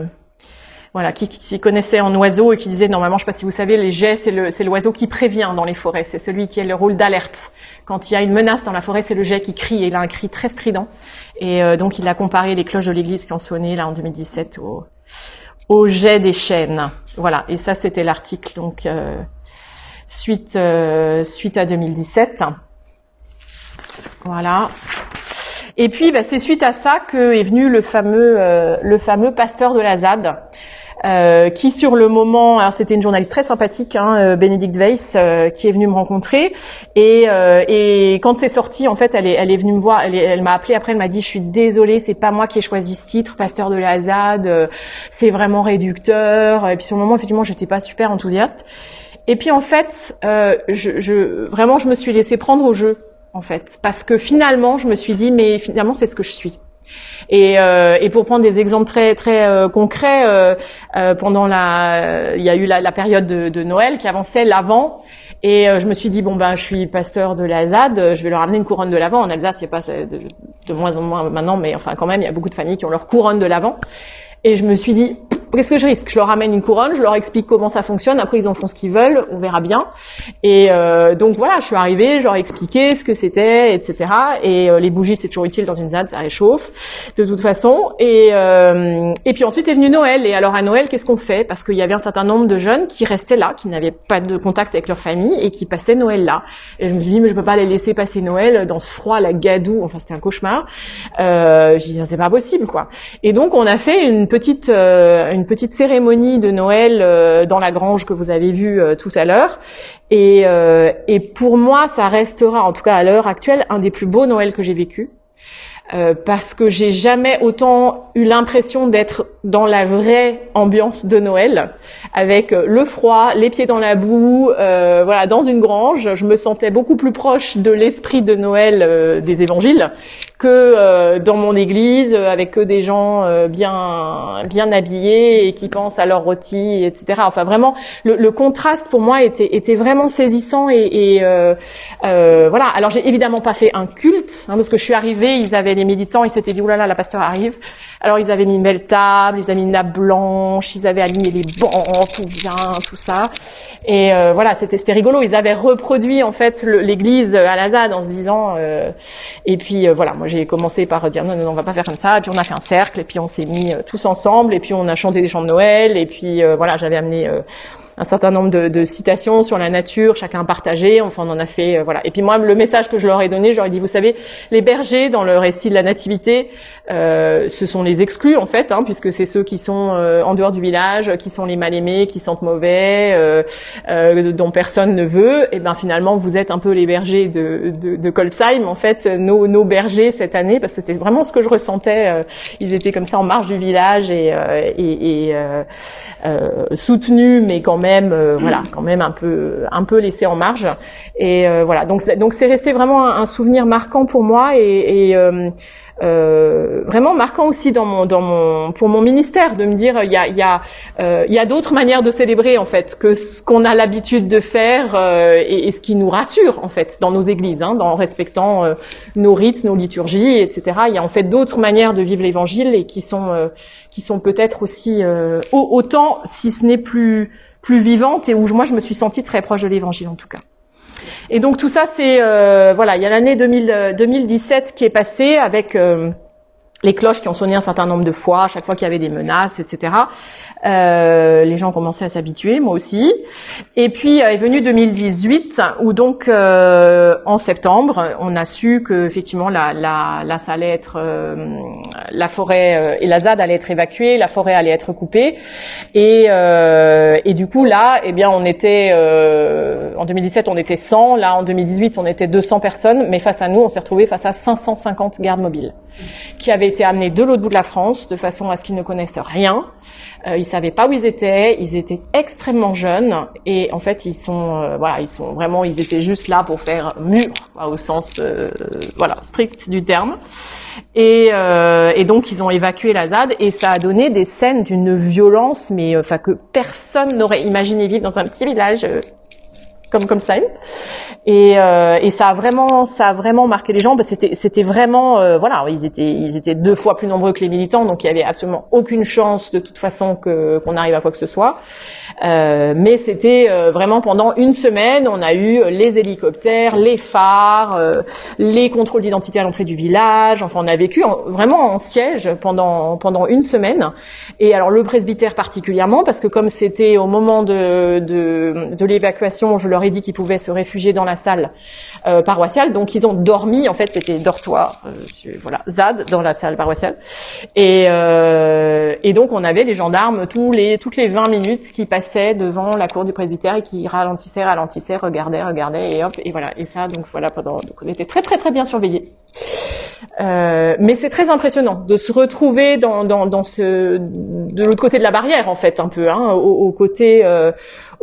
voilà, qui, s'y connaissait en oiseau et qui disait normalement, je sais pas si vous savez, les jets c'est l'oiseau qui prévient dans les forêts, c'est celui qui a le rôle d'alerte. Quand il y a une menace dans la forêt, c'est le jet qui crie et il a un cri très strident. Et euh, donc il a comparé les cloches de l'église qui ont sonné là en 2017 au au jet des chênes. Voilà, et ça c'était l'article donc euh, suite, euh, suite à 2017. Voilà. Et puis, bah, c'est suite à ça que est venu le fameux, euh, le fameux pasteur de la ZAD, euh, qui sur le moment, alors c'était une journaliste très sympathique, hein, Bénédicte Weiss, qui est venue me rencontrer. Et, et quand c'est sorti, en fait, elle est, elle est venue me voir, elle, elle m'a appelé après, elle m'a dit, je suis désolée, c'est pas moi qui ai choisi ce titre, pasteur de la ZAD, c'est vraiment réducteur. Et puis sur le moment, effectivement, j'étais pas super enthousiaste. Et puis en fait, euh, je, je, vraiment, je me suis laissée prendre au jeu, en fait, parce que finalement, je me suis dit, mais finalement, c'est ce que je suis. Et, euh, et pour prendre des exemples très très euh, concrets, euh, euh, pendant la, il y a eu la, la période de, de, Noël qui avançait l'avant, et je me suis dit bon ben je suis pasteur de la ZAD, je vais leur amener une couronne de l'avant. En Alsace, il pas de, de, moins en moins maintenant, mais enfin quand même, il y a beaucoup de familles qui ont leur couronne de l'avant. Et je me suis dit, qu'est-ce que je risque? Je leur ramène une couronne, je leur explique comment ça fonctionne. Après, ils en font ce qu'ils veulent, on verra bien. Et euh, donc voilà, je suis arrivée, je leur ai expliqué ce que c'était, etc. Et euh, les bougies, c'est toujours utile dans une ZAD, ça réchauffe de toute façon. Et euh, et puis ensuite est venu Noël. Et alors à Noël, qu'est-ce qu'on fait? Parce qu'il y avait un certain nombre de jeunes qui restaient là, qui n'avaient pas de contact avec leur famille et qui passaient Noël là. Et je me suis dit, mais je peux pas les laisser passer Noël dans ce froid, la gadoue. Enfin, c'était un cauchemar. Euh, j'ai dit, c'est pas possible, quoi. Et donc on a fait une petite une une petite cérémonie de Noël euh, dans la grange que vous avez vue euh, tout à l'heure. Et, euh, et pour moi, ça restera, en tout cas à l'heure actuelle, un des plus beaux Noëls que j'ai vécu. Euh, parce que j'ai jamais autant eu l'impression d'être dans la vraie ambiance de Noël, avec le froid, les pieds dans la boue, euh, voilà, dans une grange. Je me sentais beaucoup plus proche de l'esprit de Noël des évangiles que euh, dans mon église avec que des gens euh, bien bien habillés et qui pensent à leur rôti, etc. Enfin vraiment, le, le contraste pour moi était était vraiment saisissant et, et euh, voilà. Alors j'ai évidemment pas fait un culte hein, parce que je suis arrivée, ils avaient les militants, ils s'étaient dit oulala, la pasteur arrive. Alors ils avaient mis une belle table, ils avaient mis une nappe blanche, ils avaient aligné les bancs, tout bien, tout ça. Et voilà, c'était c'était rigolo. Ils avaient reproduit en fait l'église à la ZAD en se disant. et puis voilà, moi j'ai commencé par dire non, non, non, on va pas faire comme ça. Et puis on a fait un cercle, et puis on s'est mis euh, tous ensemble, et puis on a chanté des chants de Noël, et puis euh, voilà, j'avais amené euh, un certain nombre de, citations sur la nature, chacun partagé. Enfin, on en a fait, voilà. Et puis moi, le message que je leur ai donné, je leur ai dit, vous savez, les bergers dans le récit de la nativité, euh, ce sont les exclus en fait, hein, puisque c'est ceux qui sont euh, en dehors du village, qui sont les mal aimés, qui sentent mauvais, euh, dont personne ne veut. Et ben finalement, vous êtes un peu les bergers de, de, de Coltsheim, en fait, nos, nos bergers cette année, parce que c'était vraiment ce que je ressentais. ils étaient comme ça en marge du village et, et, et soutenus, mais quand même, euh, voilà, mm. quand même un peu, un peu laissé en marge. Et euh, voilà, donc donc c'est resté vraiment un, souvenir marquant pour moi et, et euh, vraiment marquant aussi dans mon, dans mon, pour mon ministère de me dire il y a, y a, y a d'autres manières de célébrer en fait que ce qu'on a l'habitude de faire et, et, ce qui nous rassure en fait dans nos églises, hein, dans respectant nos rites, nos liturgies, etc. Il y a en fait d'autres manières de vivre l'Évangile et qui sont qui sont peut-être aussi autant, si ce n'est plus plus vivante et où moi je me suis sentie très proche de l'évangile en tout cas. Et donc tout ça c'est euh, voilà, il y a l'année 2017 euh, qui est passée avec euh, les cloches qui ont sonné un certain nombre de fois, à chaque fois qu'il y avait des menaces, etc. Euh, les gens commençaient à s'habituer, moi aussi. Et puis euh, est venu 2018, où donc euh, en septembre, on a su que effectivement la, la, la allait être, euh, la forêt et la ZAD allait être évacuée, la forêt allait être coupée, et, et du coup là, eh bien on était en 2017 on était 100, là en 2018 on était 200 personnes, mais face à nous on s'est retrouvé face à 550 gardes mobiles qui avaient été amenés de l'autre bout de la France de façon à ce qu'ils ne connaissent rien. Euh, savaient pas où ils étaient, ils étaient extrêmement jeunes et en fait ils sont euh, voilà ils sont vraiment ils étaient juste là pour faire mur au sens euh, voilà strict du terme. Et, euh, et, donc ils ont évacué la ZAD et ça a donné des scènes d'une violence mais enfin que personne n'aurait imaginé vivre dans un petit village comme comme ça. Et, euh, et ça a vraiment, ça a vraiment marqué les gens. C'était, c'était vraiment, euh, voilà, ils étaient, ils étaient deux fois plus nombreux que les militants, donc il y avait absolument aucune chance de toute façon que qu'on arrive à quoi que ce soit. Euh, mais c'était euh, vraiment pendant une semaine, on a eu les hélicoptères, les phares, euh, les contrôles d'identité à l'entrée du village. Enfin, on a vécu vraiment en siège pendant pendant une semaine. Et alors le presbytère particulièrement, parce que comme c'était au moment de de, de l'évacuation, je leur ai dit qu'ils pouvaient se réfugier dans la salle euh, paroissiale, donc ils ont dormi. En fait, c'était dortoir, voilà, ZAD dans la salle paroissiale. Et et donc on avait les gendarmes tous les toutes les 20 minutes qui passaient devant la cour du presbytère et qui ralentissait, ralentissait, regardait, regardait et hop et voilà. Et ça donc voilà pendant donc on était très très très bien surveillés. Euh, mais c'est très impressionnant de se retrouver dans, dans, dans ce de l'autre côté de la barrière en fait un peu hein, au, côté euh,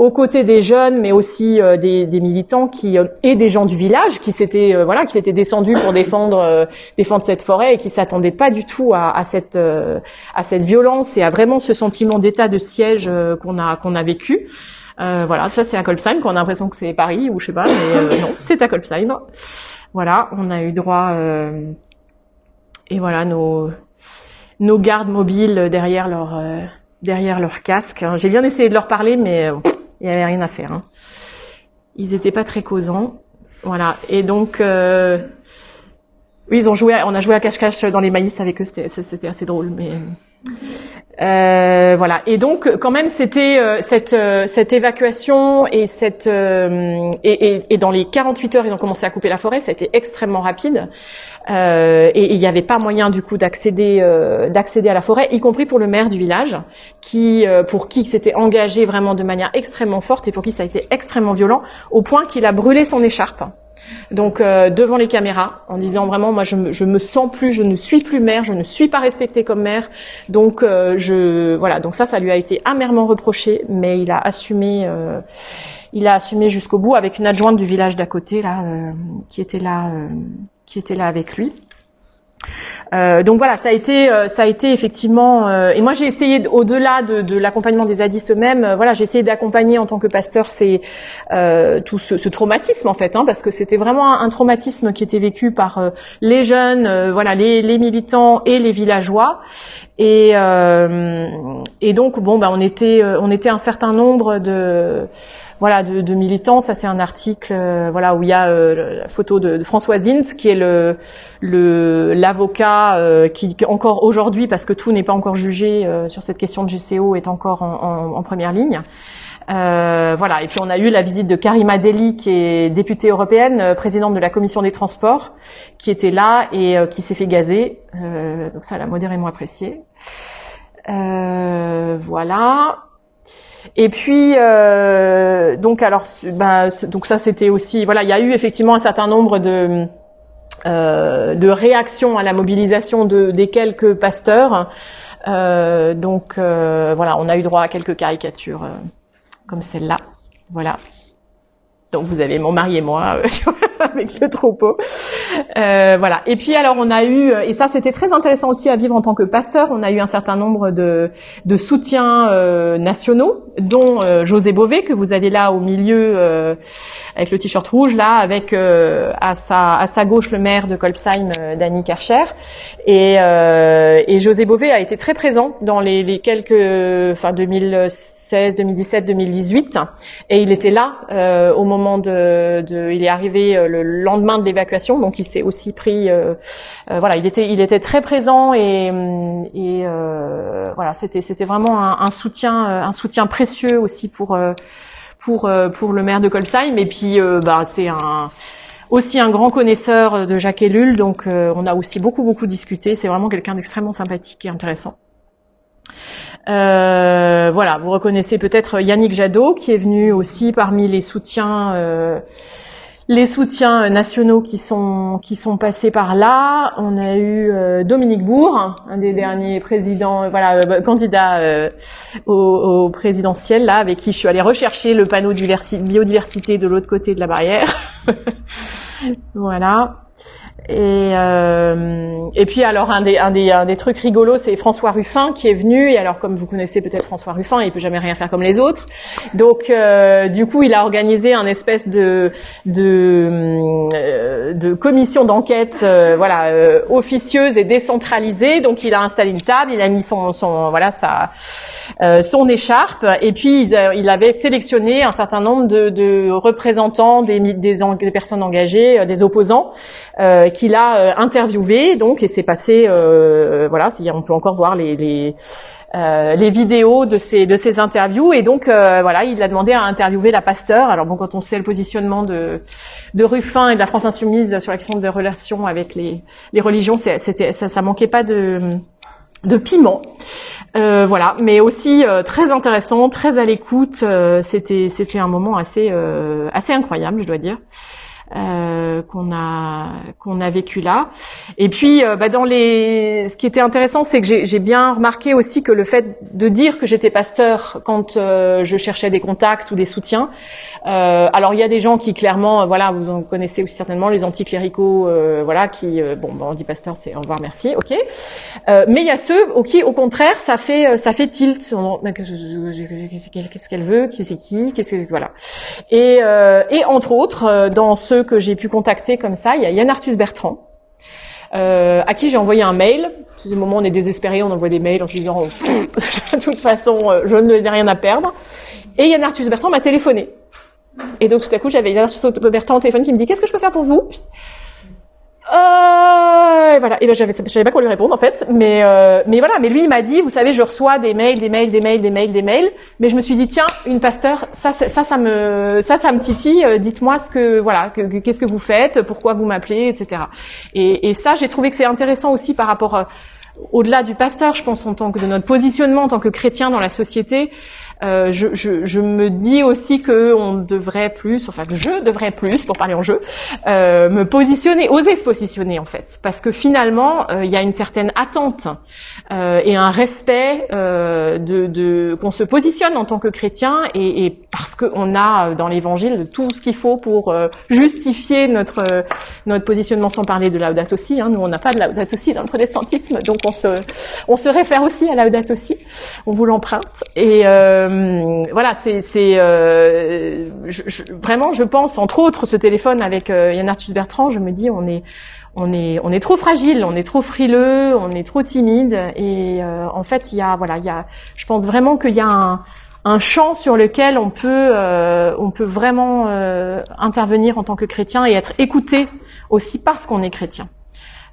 aux côtés des jeunes mais aussi euh, des, des, militants qui euh, et des gens du village qui s'étaient euh, voilà qui étaient descendus pour défendre défendre cette forêt et qui s'attendaient pas du tout à, à cette à cette violence et à vraiment ce sentiment d'état de siège qu'on a qu'on a vécu. voilà, ça c'est à Colpsheim qu'on a l'impression que c'est Paris ou je sais pas, mais non, c'est à Colpsheim. Voilà, on a eu droit et voilà nos nos gardes mobiles derrière leur derrière leur casque. J'ai bien essayé de leur parler, mais il n'y avait rien à faire. Hein. Ils étaient pas très causants. Voilà. Et donc, oui, ils ont joué. On a joué à cache-cache dans les maïs avec eux. C'était assez drôle, mais euh, voilà. Et donc, quand même, c'était euh, cette, euh, cette évacuation et cette et, et, et, dans les 48 heures, ils ont commencé à couper la forêt. Ça a été extrêmement rapide. et il n'y avait pas moyen du coup d'accéder d'accéder à la forêt, y compris pour le maire du village, qui pour qui s'était engagé vraiment de manière extrêmement forte et pour qui ça a été extrêmement violent, au point qu'il a brûlé son écharpe. Donc euh, devant les caméras, en disant vraiment moi je me, me sens plus, je ne suis plus mère, je ne suis pas respectée comme mère. Donc euh, je voilà, donc ça ça lui a été amèrement reproché, mais il a assumé euh, il a assumé jusqu'au bout avec une adjointe du village d'à côté là qui était là qui était là avec lui. Euh, donc voilà, ça a été, euh, ça a été effectivement. Euh, et moi, j'ai essayé, au-delà de, de l'accompagnement des zadistes eux-mêmes, voilà, j'ai essayé d'accompagner en tant que pasteur c'est tout ce, ce, traumatisme en fait, hein, parce que c'était vraiment un, traumatisme qui était vécu par les jeunes, voilà, les, les, militants et les villageois. Et, et donc bon, bah, on était, on était un certain nombre de voilà de, militants. Ça c'est un article euh, voilà où il y a euh, la photo de, de François Zins qui est l'avocat euh, qui encore aujourd'hui parce que tout n'est pas encore jugé sur cette question de GCO est encore en, en, première ligne. voilà. Et puis on a eu la visite de Karima Deli, qui est députée européenne, présidente de la commission des transports, qui était là et qui s'est fait gazer. donc ça, elle a modérément apprécié. voilà. Et puis euh, donc alors bah, donc ça c'était aussi voilà il y a eu effectivement un certain nombre de euh, de réactions à la mobilisation de, des quelques pasteurs. Euh, donc euh, voilà on a eu droit à quelques caricatures euh, comme celle-là. Voilà. Donc vous avez mon mari et moi euh, avec le troupeau. Euh, voilà. Et puis alors on a eu, et ça c'était très intéressant aussi à vivre en tant que pasteur, on a eu un certain nombre de, de soutiens euh, nationaux, dont euh, José Bové que vous avez là au milieu euh, avec le t-shirt rouge là, avec à sa à sa gauche le maire de Kolbsheim, Danny Karcher, et, et José Bové a été très présent dans les, les quelques, enfin 2016, 2017, 2018, et il était là au moment de, il est arrivé euh, le lendemain de l'évacuation, donc il s'est aussi pris, euh, euh, voilà, il était, il était très présent et, et voilà, c'était, c'était vraiment un, soutien, un soutien précieux aussi pour, pour, pour le maire de Colsheim. Et puis, bah, c'est un aussi un grand connaisseur de Jacques Ellul, donc on a aussi beaucoup beaucoup discuté. C'est vraiment quelqu'un d'extrêmement sympathique et intéressant. Euh, voilà, vous reconnaissez peut-être Yannick Jadot qui est venu aussi parmi les soutiens euh, les soutiens nationaux qui sont qui sont passés par là. On a eu euh, Dominique Bourg, un des derniers présidents, voilà, bah, candidat au, au, présidentiel là, avec qui je suis allée rechercher le panneau biodiversité de l'autre côté de la barrière. voilà. Et, euh, et puis alors un des, un des, un des trucs rigolos, c'est François Ruffin qui est venu. Et alors comme vous connaissez peut-être François Ruffin, il peut jamais rien faire comme les autres. Donc euh, du coup, il a organisé un espèce de de, euh, de commission d'enquête, euh, voilà, euh, officieuse et décentralisée. Donc il a installé une table, il a mis son, son voilà sa son écharpe, et puis il, avait sélectionné un certain nombre de, de représentants des, des, des personnes engagées, des opposants qu'il a euh, interviewé, donc, et c'est passé, euh, voilà, on peut encore voir les, les euh, les vidéos de ces de ces interviews. Et donc voilà il a demandé à interviewer la pasteur. Alors bon quand on sait le positionnement de de Ruffin et de la France insoumise sur la question des relations avec les les religions c'était ça, ça manquait pas de de piment. Euh, voilà mais aussi très intéressant très à l'écoute. C'était c'était un moment assez assez incroyable je dois dire euh, qu'on a qu'on a vécu là. Et puis, euh, bah, dans les, ce qui était intéressant, c'est que j'ai bien remarqué aussi que le fait de dire que j'étais pasteur quand euh, je cherchais des contacts ou des soutiens, euh, alors il y a des gens qui clairement, euh, voilà, vous en connaissez aussi certainement les anticléricaux, voilà, qui, bon, bon, on dit pasteur, c'est au revoir, merci, ok. mais il y a ceux au qui, au contraire, ça fait, ça fait tilt. Qu'est-ce qu'elle veut Qui c'est qui Qu'est-ce que voilà. Et, et entre autres, dans que j'ai pu contacter comme ça, il y a Yann Arthus Bertrand. à qui j'ai envoyé un mail. Du moment où on est désespéré, on envoie des mails en se disant de toute façon, je n'ai rien à perdre. Et Yann Arthus Bertrand m'a téléphoné. Et donc tout à coup, j'avais Yann Arthus Bertrand au téléphone qui me dit qu'est-ce que je peux faire pour vous? Euh, et voilà. Et ben j'avais, je savais pas quoi lui répondre en fait, mais euh, mais voilà. Mais lui il m'a dit, vous savez, je reçois des mails, des mails, des mails, des mails, des mails. Mais je me suis dit, tiens, une pasteur, ça, ça, ça me, ça, ça me titille. Euh, dites-moi ce que, voilà, qu'est-ce que vous faites, pourquoi vous m'appelez, etc. Et, ça, j'ai trouvé que c'est intéressant aussi par rapport euh, au-delà du pasteur, je pense en tant que de notre positionnement en tant que chrétien dans la société. Euh, je, je, je, me dis aussi que on devrait plus, enfin que je devrais plus, pour parler en jeu, euh, me positionner, oser se positionner en fait, parce que finalement euh, il y a une certaine attente euh, et un respect de, de qu'on se positionne en tant que chrétien et, et parce qu'on a dans l'Évangile tout ce qu'il faut pour justifier notre notre positionnement, sans parler de Laudato aussi. Hein, nous on n'a pas de Laudato aussi dans le protestantisme, donc on se on se réfère aussi à Laudato aussi, on vous l'emprunte. Et euh, voilà, c'est euh, vraiment, je pense, entre autres, ce téléphone avec euh, Yann Arthus Bertrand, je me dis, on est, on est, on est trop fragile, on est trop frileux, on est trop timide, et en fait, il y a, voilà, il y a, je pense vraiment qu'il y a un, un champ sur lequel on peut, on peut vraiment intervenir en tant que chrétien et être écouté aussi parce qu'on est chrétien.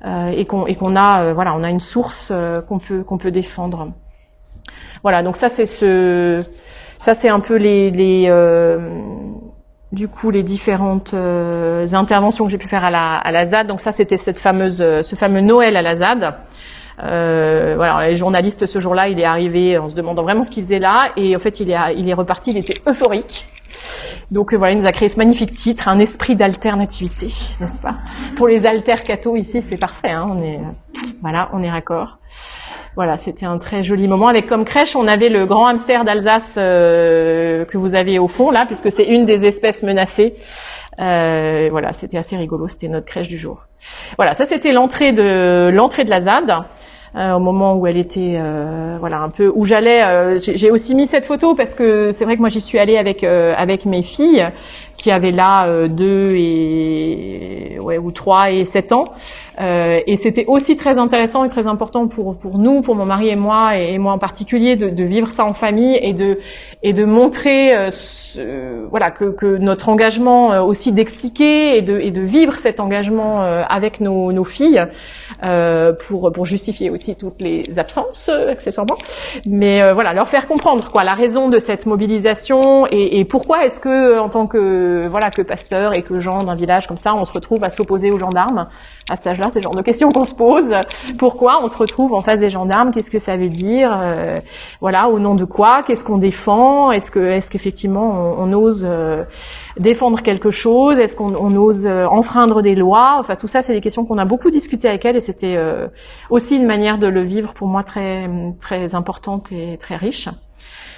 et qu'on et qu'on a voilà on a une source qu'on peut qu'on peut défendre. Voilà, donc ça c'est ce, ça c'est un peu les, les euh, du coup les différentes euh, interventions que j'ai pu faire à la, à la ZAD. Donc ça c'était cette fameuse, ce fameux Noël à la ZAD. Euh, voilà, les journalistes ce jour-là, il est arrivé en se demandant vraiment ce qu'il faisait là, et en fait il est, il est reparti, il était euphorique. Donc voilà, il nous a créé ce magnifique titre, un esprit d'alternativité, n'est-ce pas? Pour les altercatos ici, c'est parfait. Hein, on est, voilà, on est raccord. Voilà, c'était un très joli moment. Avec comme crèche, on avait le grand hamster d'Alsace euh, que vous avez au fond là, puisque c'est une des espèces menacées. Euh, voilà, c'était assez rigolo. C'était notre crèche du jour. Voilà, ça c'était l'entrée de l'entrée de la ZAD. Euh, au moment où elle était, voilà, un peu où j'allais. J'ai aussi mis cette photo parce que c'est vrai que moi j'y suis allée avec avec mes filles qui avaient là deux et ouais ou trois et sept ans. Euh, et c'était aussi très intéressant et très important pour pour nous, pour mon mari et moi, et, moi en particulier, de, de, vivre ça en famille et de et de montrer, euh, ce, voilà, que, que, notre engagement euh, aussi d'expliquer et de et de vivre cet engagement euh, avec nos, nos filles pour pour justifier aussi toutes les absences accessoirement, mais voilà, leur faire comprendre quoi la raison de cette mobilisation et, et pourquoi est-ce que en tant que voilà que pasteur et que gens d'un village comme ça, on se retrouve à s'opposer aux gendarmes à cet âge-là c'est le genre de questions qu'on se pose. Pourquoi on se retrouve en face des gendarmes? Qu'est-ce que ça veut dire? Euh, Voilà, au nom de quoi? Qu'est-ce qu'on défend? Est-ce que, est-ce qu'effectivement on, ose euh, défendre quelque chose? Est-ce qu'on on ose euh, enfreindre des lois? Enfin, tout ça, c'est des questions qu'on a beaucoup discutées avec elle, et c'était aussi une manière de le vivre pour moi très, très importante et très riche.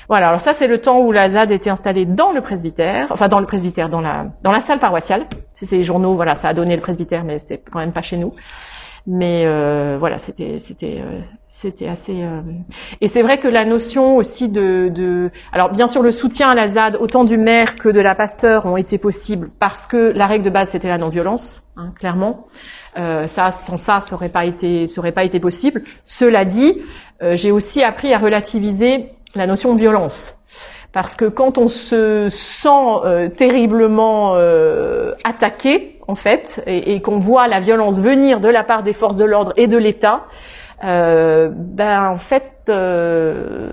Voilà, alors ça c'est le temps où la ZAD était installée dans le presbytère, enfin dans le presbytère, dans la dans la salle paroissiale. C'est ces journaux, voilà, ça a donné le presbytère, mais c'était quand même pas chez nous. Mais euh, voilà, c'était c'était euh, c'était assez. Euh, et c'est vrai que la notion aussi de, de alors bien sûr le soutien à la ZAD autant du maire que de la pasteur ont été possibles parce que la règle de base c'était la non-violence, hein, clairement. ça sans ça ça aurait pas été ça aurait pas été possible. Cela dit, j'ai aussi appris à relativiser la notion de violence. Parce que quand on se sent euh, terriblement euh, attaqué, en fait, et, qu'on voit la violence venir de la part des forces de l'ordre et de l'État, euh, ben en fait euh,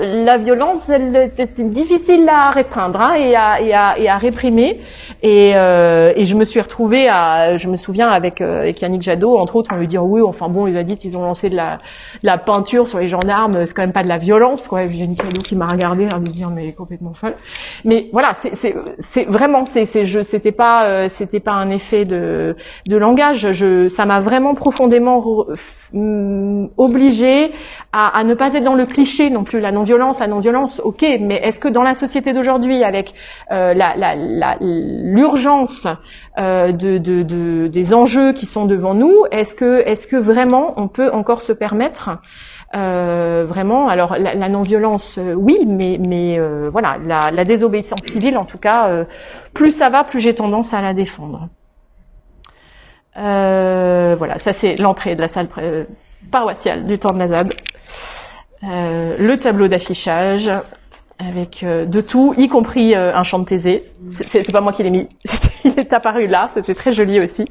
la violence, elle est difficile à restreindre hein, et, à, et, à, et, à, réprimer. Et, euh, et, je me suis retrouvée à, je me souviens avec, euh, avec Yannick Jadot, entre autres, on lui dit oui, enfin bon, ils ont dit qu'ils ont lancé de la, la peinture sur les gendarmes, c'est quand même pas de la violence, quoi. Yannick Jadot qui m'a regardé, à me dire mais complètement folle. Mais voilà, c'est vraiment, c'est je, c'était pas, euh, c'était pas un effet de, de langage. Je, ça m'a vraiment profondément obligé à, ne pas être dans le cliché non plus, la non-violence, la non-violence, ok, mais est-ce que dans la société d'aujourd'hui, avec euh, l'urgence euh, de, de, des enjeux qui sont devant nous, est-ce que, est-ce que vraiment on peut encore se permettre euh, vraiment, alors la, non-violence, oui, mais, mais voilà, la, la, désobéissance civile, en tout cas, plus ça va, plus j'ai tendance à la défendre. voilà, ça c'est l'entrée de la salle paroissiale du temps de la ZAD. le tableau d'affichage, avec euh, de tout, y compris euh, un chant de Thésée. C'est pas moi qui l'ai mis, il est apparu là, c'était très joli aussi.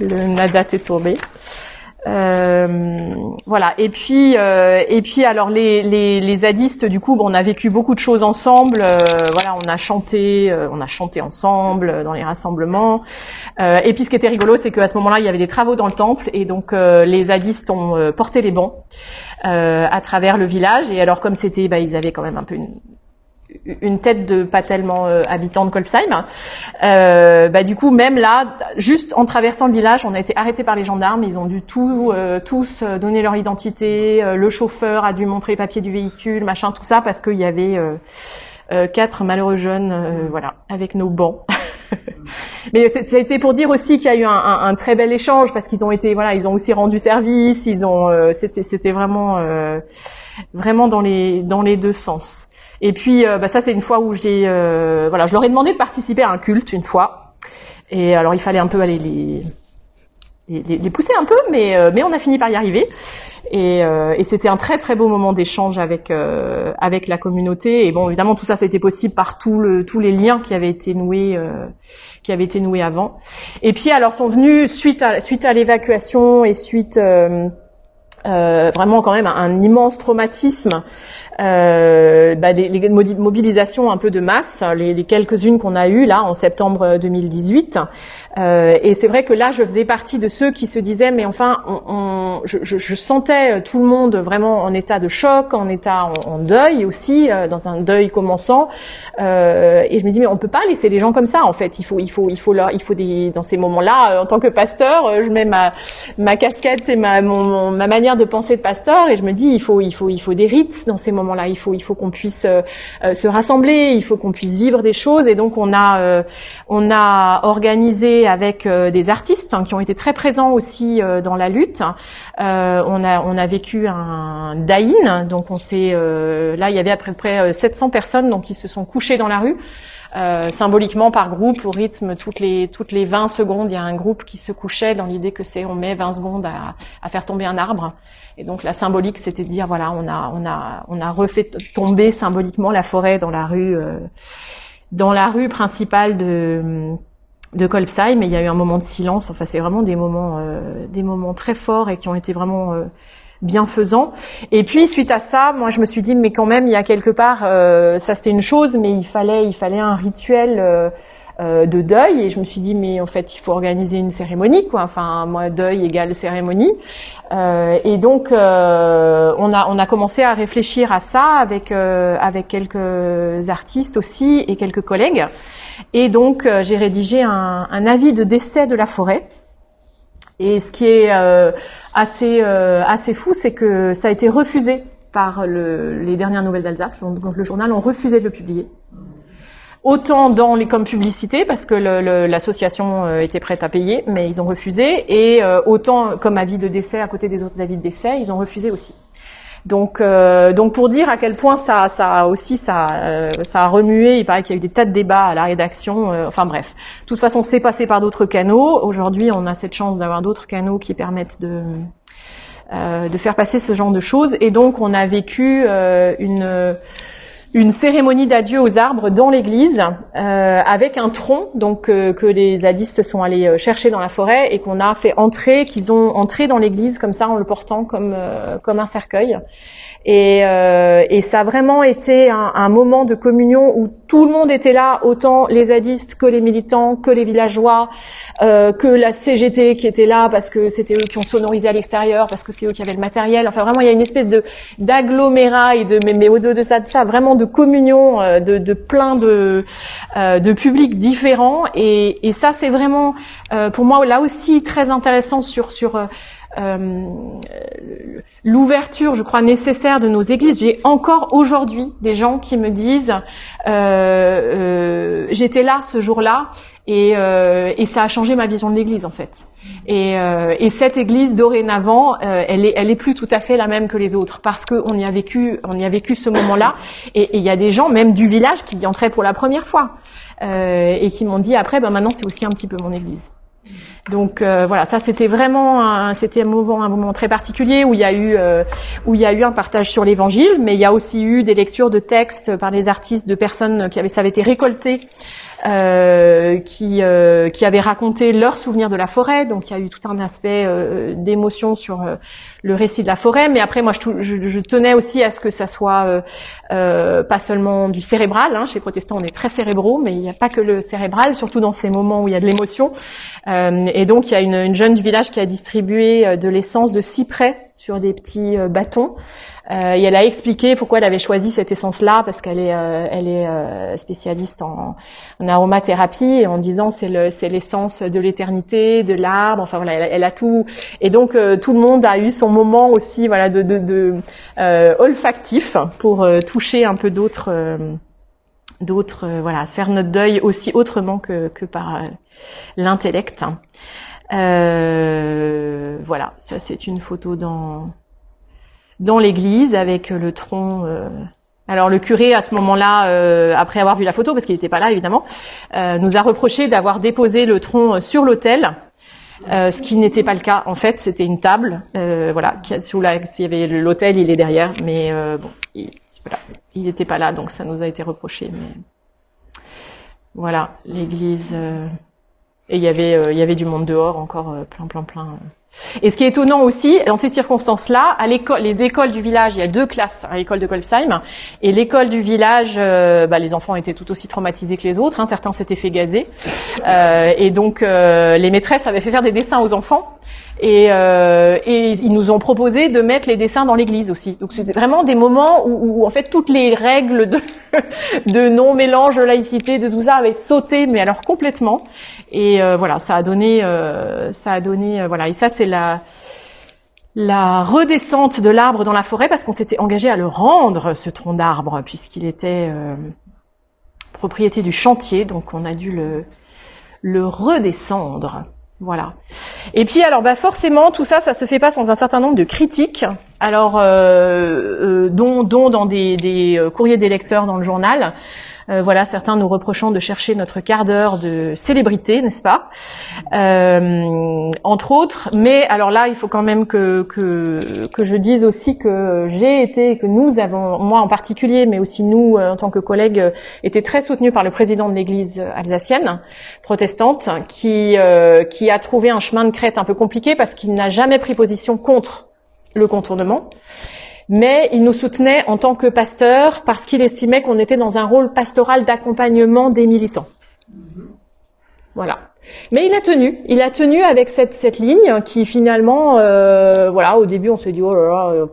Le, la date est tombée. Euh, voilà. Et puis, et puis alors les, les, les zadistes, du coup, bon, on a vécu beaucoup de choses ensemble. voilà, on a chanté, on a chanté ensemble dans les rassemblements. et puis, ce qui était rigolo, c'est qu'à ce moment-là, il y avait des travaux dans le temple, et donc les zadistes ont porté les bancs. Euh, à travers le village. Et alors comme c'était, bah, ils avaient quand même un peu une, une tête de pas tellement euh, habitant de Kolbsheim. Euh, bah, du coup, même là, juste en traversant le village, on a été arrêtés par les gendarmes. Ils ont dû tout, euh, tous donner leur identité. le chauffeur a dû montrer les papiers du véhicule, machin, tout ça, parce qu'il y avait quatre malheureux jeunes, voilà, avec nos bancs. Mais ça a été pour dire aussi qu'il y a eu un, un, un, très bel échange parce qu'ils ont été, voilà, ils ont aussi rendu service. Ils ont, euh, c'était, c'était vraiment, euh, vraiment dans les dans les deux sens. Et puis, euh, bah, ça c'est une fois où j'ai, voilà, je leur ai demandé de participer à un culte une fois. Et alors il fallait un peu aller les les, les pousser un peu, mais mais on a fini par y arriver. Et, euh, et c'était un très très beau moment d'échange avec euh, avec la communauté. Et bon, évidemment, tout ça, c'était possible par tout le, tous les liens qui avaient été noués euh, qui avaient été noués avant. Et puis, alors, sont venus suite à suite à l'évacuation et suite euh, euh, vraiment quand même un immense traumatisme euh, bah, les, les, mobilisations un peu de masse, les, les quelques-unes qu'on a eues là en septembre 2018. Euh, et c'est vrai que là, je faisais partie de ceux qui se disaient, mais enfin, on, on, je, je, sentais tout le monde vraiment en état de choc, en état en, en deuil aussi, euh, dans un deuil commençant. Euh, et je me dis, mais on peut pas laisser les gens comme ça. En fait, il faut, il faut, il faut il faut des, dans ces moments-là, euh, en tant que pasteur, je mets ma, ma casquette et ma, mon, ma manière de penser de pasteur, et je me dis, il faut, il faut, il faut des rites dans ces moments là Il faut, il faut qu'on puisse euh, euh, se rassembler, il faut qu'on puisse vivre des choses. Et donc on a, euh, on a organisé avec des artistes hein, qui ont été très présents aussi dans la lutte. on a, on a vécu un daïn. Donc on s'est, là il y avait à peu près 700 personnes donc qui se sont couchées dans la rue. Euh, symboliquement par groupe au rythme toutes les toutes les 20 secondes il y a un groupe qui se couchait dans l'idée que c'est on met 20 secondes à, à, faire tomber un arbre. Et donc la symbolique c'était de dire voilà on a on a on a refait tomber symboliquement la forêt dans la rue euh, dans la rue principale de de Kolbsheim mais il y a eu un moment de silence. Enfin c'est vraiment des moments euh, des moments très forts et qui ont été vraiment bienfaisant. Et puis suite à ça, moi je me suis dit mais quand même il y a quelque part euh, ça c'était une chose, mais il fallait il fallait un rituel euh, euh, de deuil et je me suis dit mais en fait il faut organiser une cérémonie quoi. Enfin moi deuil égale cérémonie. et donc on a on a commencé à réfléchir à ça avec avec quelques artistes aussi et quelques collègues. Et donc j'ai rédigé un, un avis de décès de la forêt et ce qui est euh, assez euh, assez fou, c'est que ça a été refusé par le, les dernières nouvelles d'Alsace. Donc le journal ont refusé de le publier. Autant dans les comme publicité parce que l'association euh, était prête à payer, mais ils ont refusé, et autant comme avis de décès à côté des autres avis de décès, ils ont refusé aussi. Donc, euh, donc pour dire à quel point ça, ça aussi ça, euh, ça a remué. Il paraît qu'il y a eu des tas de débats à la rédaction. Euh, enfin bref, de toute façon, c'est passé par d'autres canaux. Aujourd'hui, on a cette chance d'avoir d'autres canaux qui permettent de de faire passer ce genre de choses. Et donc, on a vécu une une cérémonie d'adieu aux arbres dans l'église euh, avec un tronc donc euh, que les zadistes sont allés euh, chercher dans la forêt et qu'on a fait entrer qu'ils ont entré dans l'église comme ça en le portant comme comme un cercueil et, euh, et, ça a vraiment été un, un, moment de communion où tout le monde était là, autant les zadistes que les militants, que les villageois, euh, que la CGT qui était là parce que c'était eux qui ont sonorisé à l'extérieur, parce que c'est eux qui avaient le matériel. Enfin vraiment, il y a une espèce de d'agglomérat et de mais, mais au-delà de ça, de ça, vraiment de communion euh, de, de plein de euh, de publics différents. Et, et ça, c'est vraiment euh, pour moi là aussi très intéressant sur sur l'ouverture, je crois, nécessaire de nos églises. J'ai encore aujourd'hui des gens qui me disent euh, euh, j'étais là ce jour-là et, et, ça a changé ma vision de l'Église en fait. Et, et cette Église dorénavant, elle est, elle est plus tout à fait la même que les autres parce qu'on y a vécu, on y a vécu ce moment-là. Et il y a des gens même du village qui y entraient pour la première fois et qui m'ont dit après, ben maintenant c'est aussi un petit peu mon Église. Donc euh, voilà, ça c'était vraiment c'était un moment, un moment très particulier où il y a eu euh, où il y a eu un partage sur l'Évangile, mais il y a aussi eu des lectures de textes par les artistes de personnes qui avaient ça avait été récolté euh, qui, euh, qui avaient raconté leurs souvenirs de la forêt. Donc il y a eu tout un aspect euh, d'émotion sur euh, le récit de la forêt. Mais après, moi, je, tenais aussi à ce que ça soit pas seulement du cérébral. Hein. Chez protestants, on est très cérébraux, mais il n'y a pas que le cérébral, surtout dans ces moments où il y a de l'émotion. et donc, il y a une, une, jeune du village qui a distribué de l'essence de cyprès sur des petits bâtons. Euh, et elle a expliqué pourquoi elle avait choisi cette essence-là, parce qu'elle est, euh, elle est euh, spécialiste en, aromathérapie, et en disant c'est le, c'est l'essence de l'éternité, de l'arbre. Enfin voilà, elle, elle, a tout. Et donc tout le monde a eu son moment aussi, voilà, de, de, de olfactif pour toucher un peu d'autres, d'autres, voilà, faire notre deuil aussi autrement que, que par l'intellect. Voilà, ça c'est une photo dans dans l'église avec le tronc. Euh, alors le curé à ce moment-là, euh, après avoir vu la photo, parce qu'il n'était pas là évidemment, euh, nous a reproché d'avoir déposé le tronc sur l'autel. ce qui n'était pas le cas. En fait, c'était une table, voilà, sous la, s'il y avait l'autel, il est derrière, mais bon, il, il n'était pas là, donc ça nous a été reproché. Mais voilà, l'église. Et il y avait, il y avait du monde dehors encore, plein, plein, plein. Et ce qui est étonnant aussi, dans ces circonstances-là, à l'école, les écoles du village, il y a deux classes à l'école de Golfsheim, et l'école du village, euh, bah, les enfants étaient tout aussi traumatisés que les autres, hein, certains s'étaient fait gazer, euh, et donc euh, les maîtresses avaient fait faire des dessins aux enfants, et, euh, et, ils nous ont proposé de mettre les dessins dans l'église aussi. Donc c'était vraiment des moments où, où, en fait toutes les règles de, de non mélange, de laïcité, de tout ça avaient sauté, mais alors complètement. Et euh, voilà, ça a donné, ça a donné, voilà. Et ça c'est la redescente de l'arbre dans la forêt parce qu'on s'était engagé à le rendre ce tronc d'arbre puisqu'il était propriété du chantier, donc on a dû le redescendre. Voilà. Et puis alors bah forcément tout ça ça se fait pas sans un certain nombre de critiques. Alors euh, euh, dont, dans des, euh, courriers des lecteurs dans le journal. Euh, voilà, certains nous reprochant de chercher notre quart d'heure de célébrité, n'est-ce pas euh, Entre autres. Mais alors là, il faut quand même que, que, je dise aussi que j'ai été, que nous avons, moi en particulier, mais aussi nous euh, en tant que collègues, été très soutenus par le président de l'Église alsacienne protestante, qui qui a trouvé un chemin de crête un peu compliqué parce qu'il n'a jamais pris position contre le contournement mais il nous soutenait en tant que pasteur parce qu'il estimait qu'on était dans un rôle pastoral d'accompagnement des militants. Voilà. Mais il a tenu, il a tenu avec cette, cette ligne qui finalement, euh, voilà, au début on se dit oh là là, euh,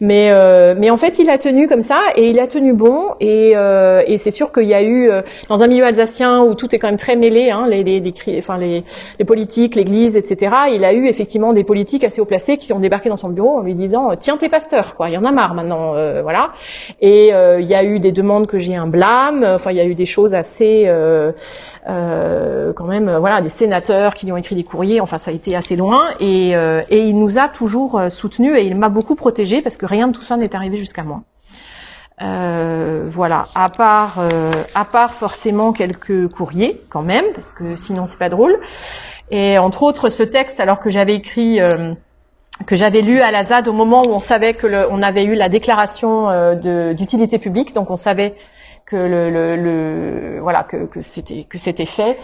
mais euh, mais en fait, il a tenu comme ça et il a tenu bon et, euh, et c'est sûr qu'il y a eu euh, dans un milieu alsacien où tout est quand même très mêlé, hein, les, les, les, enfin les, les politiques, l'Église, etc. Il a eu effectivement des politiques assez haut placés qui ont débarqué dans son bureau en lui disant tiens t'es pasteur quoi, il y en a marre maintenant, voilà. Et il y a eu des demandes que j'ai un blâme, enfin il y a eu des choses assez quand même, voilà, des sénateurs qui lui ont écrit des courriers, enfin ça a été assez loin et, et il nous a toujours soutenu et il m'a beaucoup protégé parce que rien de tout ça n'est arrivé jusqu'à moi. Euh, voilà, à part, euh, à part forcément quelques courriers quand même, parce que sinon c'est pas drôle. Et entre autres ce texte, alors que j'avais écrit, euh, que j'avais lu à la ZAD au moment où on savait que le, on avait eu la déclaration d'utilité publique, donc on savait que voilà que, c'était fait.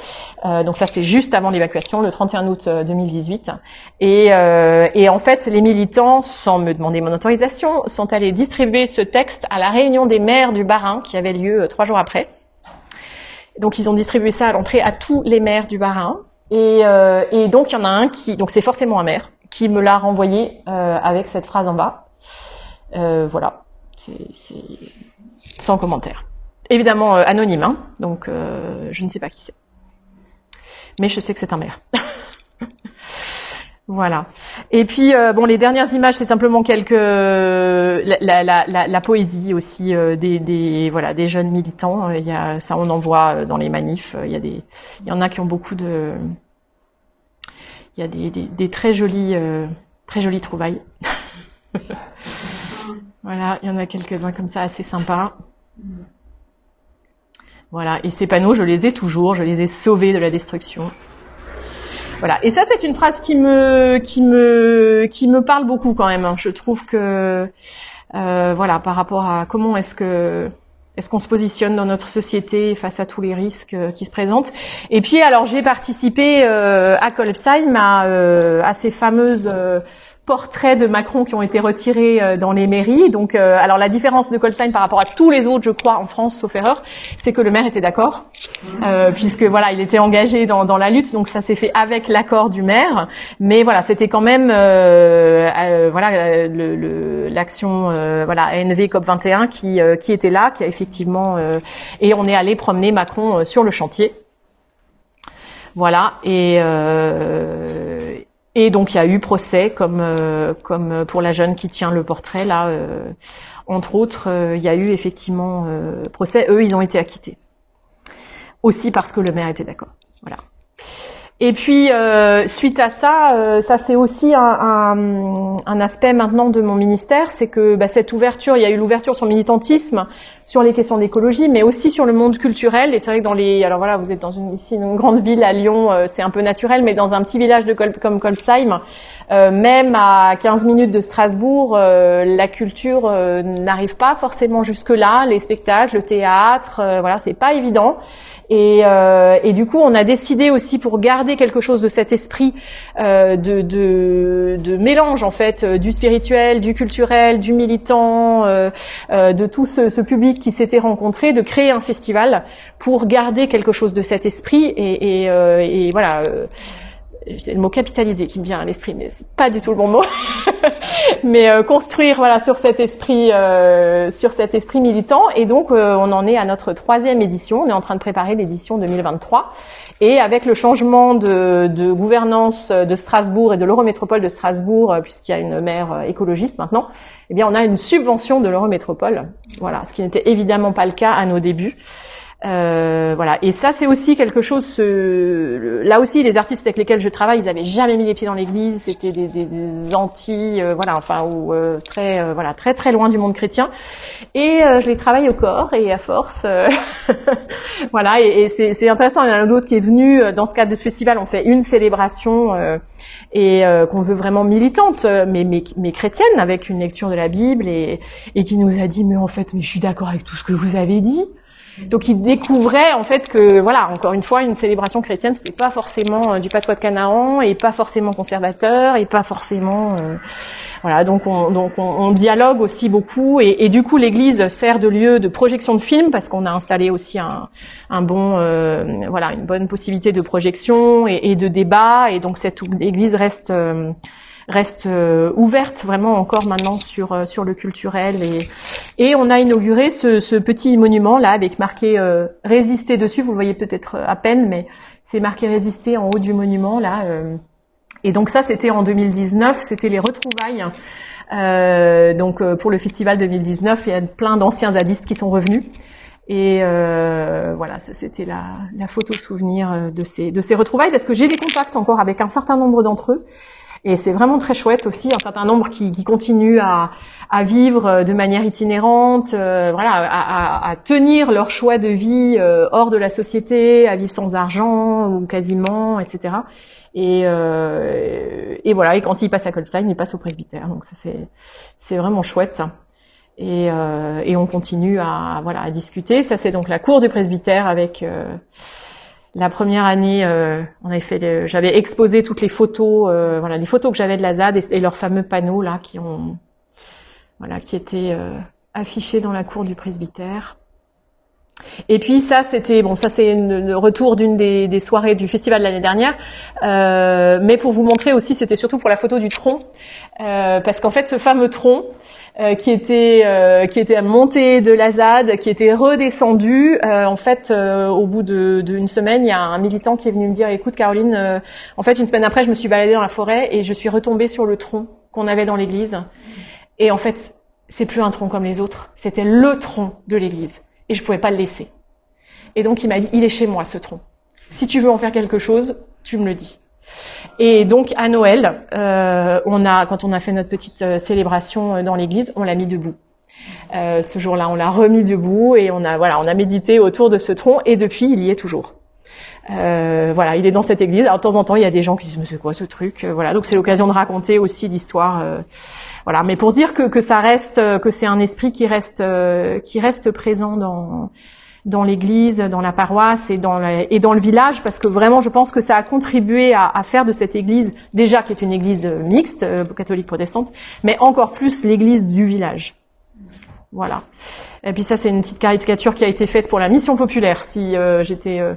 Euh, donc ça c'était juste avant l'évacuation, le 31 août 2018. Euh, et, euh, et en fait, les militants, sans me demander mon autorisation, sont allés distribuer ce texte à la réunion des maires du Bas-Rhin qui avait lieu trois jours après. Donc ils ont distribué ça à l'entrée à tous les maires du Bas-Rhin. Et, et donc il y en a un qui, donc c'est forcément un maire, qui me l'a renvoyé avec cette phrase en bas. voilà, c'est sans commentaire évidemment euh, anonyme, hein, donc euh, je ne sais pas qui c'est. Mais je sais que c'est un maire. Voilà. Et puis euh, bon, les dernières images, c'est simplement quelques la, poésie aussi des, voilà des jeunes militants. Il y ça, on en voit dans les manifs. Il y a en a qui ont beaucoup de, il y a des très jolies très jolies trouvailles. voilà, il y en a quelques uns comme ça assez sympas. Voilà, et ces panneaux, je les ai toujours, je les ai sauvés de la destruction. Voilà. Et ça, c'est une phrase qui me, qui me, qui me parle beaucoup quand même. Hein. Je trouve que, euh, voilà, par rapport à comment est-ce que, est-ce qu'on se positionne dans notre société face à tous les risques euh, qui se présentent Et puis, alors, j'ai participé euh, à Colpsheim à, euh, à ces fameuses portraits de Macron qui ont été retirés euh, dans les mairies. Donc, euh, alors la différence de Colstein par rapport à tous les autres, je crois, en France, sauf erreur, c'est que le maire était d'accord, euh, puisque voilà, il était engagé dans, la lutte. Donc ça s'est fait avec l'accord du maire. Mais voilà, c'était quand même voilà l'action le, voilà ANV COP 21 qui qui était là, qui a effectivement et on est allé promener Macron sur le chantier. Voilà et et donc il y a eu procès comme euh, comme pour la jeune qui tient le portrait là, euh, entre autres, euh, il y a eu effectivement procès. Eux, ils ont été acquittés aussi parce que le maire était d'accord. Voilà. Et puis euh, suite à ça, euh, ça c'est aussi un, un, un, aspect maintenant de mon ministère, c'est que bah, cette ouverture, il y a eu l'ouverture sur le militantisme, sur les questions d'écologie, mais aussi sur le monde culturel. Et c'est vrai que dans les, alors voilà, vous êtes dans une ici une grande ville à Lyon, euh, c'est un peu naturel, mais dans un petit village de comme Colsheim, même à 15 minutes de Strasbourg, la culture n'arrive pas forcément jusque là, les spectacles, le théâtre, voilà, c'est pas évident. Et, euh, et, du coup, on a décidé aussi pour garder quelque chose de cet esprit euh, de, de, de, mélange en fait euh, du spirituel, du culturel, du militant, euh, euh, de tout ce, ce, public qui s'était rencontré, de créer un festival pour garder quelque chose de cet esprit et, et, euh, et voilà c'est le mot capitaliser qui me vient à l'esprit, mais c'est pas du tout le bon mot. mais euh, construire voilà sur cet esprit euh, sur cet esprit militant et donc euh, on en est à notre troisième édition. On est en train de préparer l'édition 2023 et avec le changement de, de gouvernance de Strasbourg et de l'Eurométropole de Strasbourg, puisqu'il y a une maire écologiste maintenant, eh bien on a une subvention de l'Eurométropole. Voilà, ce qui n'était évidemment pas le cas à nos débuts. Euh, voilà. Et ça, c'est aussi quelque chose. Ce... Là aussi, les artistes avec lesquels je travaille, ils avaient jamais mis les pieds dans l'église. C'était des, des, des anti, euh, voilà, enfin, ou euh, très, euh, voilà, très très loin du monde chrétien. Et je les travaille au corps et à force. voilà. Et, et c'est intéressant. Il y en a un autre qui est venu dans ce cadre de ce festival. On fait une célébration et qu'on veut vraiment militante, mais, mais, mais chrétienne, avec une lecture de la Bible et, et qui nous a dit, mais en fait, mais je suis d'accord avec tout ce que vous avez dit. Donc il découvrait en fait que voilà, encore une fois, une célébration chrétienne, c'était pas forcément euh, du patois de Canaan et pas forcément conservateur et pas forcément euh, voilà. Donc on donc on, dialogue aussi beaucoup et, du coup l'Église sert de lieu de projection de films parce qu'on a installé aussi un, un bon euh, voilà une bonne possibilité de projection et, et, de débat et donc cette Église reste reste euh, ouverte vraiment encore maintenant sur euh, sur le culturel et et on a inauguré ce, ce petit monument là avec marqué euh, résister dessus. Vous le voyez peut-être à peine mais c'est marqué résister en haut du monument là et donc ça c'était en 2019 c'était les retrouvailles donc pour le festival 2019 il y a plein d'anciens zadistes qui sont revenus. Et euh, voilà, ça c'était la, la, photo souvenir de ces, de ces retrouvailles parce que j'ai des contacts encore avec un certain nombre d'entre eux et c'est vraiment très chouette aussi, un certain nombre qui, qui continuent à, à, vivre euh, de manière itinérante, euh, voilà, à, à, tenir leur choix de vie euh, hors de la société, à vivre sans argent ou quasiment, etc. Et, euh, et voilà, et quand ils passent à Colstein, ils passent au presbytère. Donc ça c'est c'est vraiment chouette. Et, euh, et on continue à voilà à discuter. Ça c'est donc la cour du presbytère avec la première année, on avait fait, j'avais exposé toutes les photos, euh, voilà, les photos que j'avais de la ZAD et, leurs fameux panneaux là qui ont, voilà, qui étaient euh, affichés dans la cour du presbytère. Et puis ça, c'était bon, ça c'est le retour d'une des, soirées du festival de l'année dernière, euh, mais pour vous montrer aussi, c'était surtout pour la photo du tronc, euh, parce qu'en fait, ce fameux tronc euh, qui était euh, qui était monté de la ZAD, qui était redescendu, euh, en fait, au bout d'une de, semaine, il y a un militant qui est venu me dire, écoute Caroline, en fait, une semaine après, je me suis baladée dans la forêt et je suis retombée sur le tronc qu'on avait dans l'église, et en fait, c'est plus un tronc comme les autres, c'était le tronc de l'église et je pouvais pas le laisser. Et donc il m'a dit, il est chez moi ce tronc. Si tu veux en faire quelque chose, tu me le dis. Et donc à Noël, euh, on a, quand on a fait notre petite euh, célébration euh, dans l'église, on l'a mis debout. Euh, ce jour-là, on l'a remis debout et on a voilà, on a médité autour de ce tronc et depuis, il y est toujours. Euh, voilà, il est dans cette église. Alors de temps en temps, il y a des gens qui disent mais c'est quoi ce truc? Voilà, donc c'est l'occasion de raconter aussi l'histoire. Euh, voilà, mais pour dire que, que ça reste, que c'est un esprit qui reste qui reste présent dans dans l'église, dans la paroisse et dans et dans le village, parce que vraiment, je pense que ça a contribué à, à faire de cette église déjà qui est une église mixte, catholique protestante, mais encore plus l'église du village. Voilà. Et puis ça, c'est une petite caricature qui a été faite pour la mission populaire. Si j'étais euh,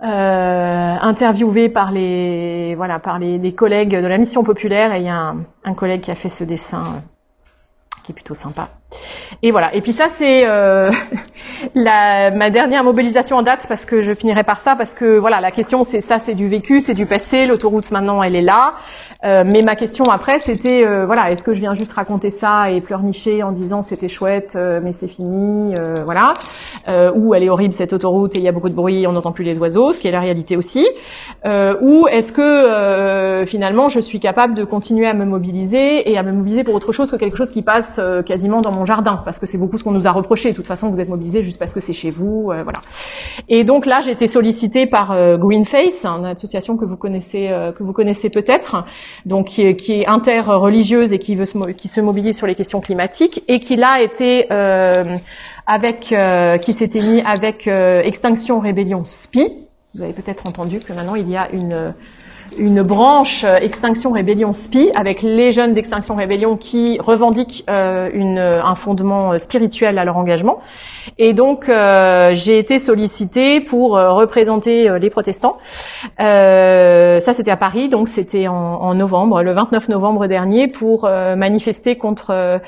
interviewé par les voilà par les, des collègues de la mission populaire et il y a un, un collègue qui a fait ce dessin euh, qui est plutôt sympa. Et voilà. Et puis ça, c'est euh, ma dernière mobilisation en date parce que je finirai par ça parce que voilà, la question c'est ça, c'est du vécu, c'est du passé. L'autoroute maintenant, elle est là. Euh, mais ma question après, c'était euh, voilà, est-ce que je viens juste raconter ça et pleurnicher en disant c'était chouette, euh, mais c'est fini, voilà, ou elle est horrible cette autoroute et il y a beaucoup de bruit, on n'entend plus les oiseaux, ce qui est la réalité aussi, ou est-ce que finalement je suis capable de continuer à me mobiliser et à me mobiliser pour autre chose que quelque chose qui passe quasiment dans mon jardin, parce que c'est beaucoup ce qu'on nous a reproché. De toute façon, vous êtes mobilisés juste parce que c'est chez vous, euh, voilà. Et donc là, j'ai été sollicitée par euh, Greenface, une association que vous connaissez, euh, que vous connaissez peut-être, donc qui est, qui est interreligieuse et qui veut se, qui se mobilise sur les questions climatiques et qui l'a été avec, qui s'était mis avec Extinction Rébellion SPI. Vous avez peut-être entendu que maintenant il y a une une branche euh, Extinction Rébellion SPI avec les jeunes d'Extinction Rébellion qui revendiquent euh, une, un fondement euh, spirituel à leur engagement. Et donc j'ai été sollicitée pour représenter les protestants. ça c'était à Paris, donc c'était en, en, novembre, le 29 novembre dernier, pour manifester contre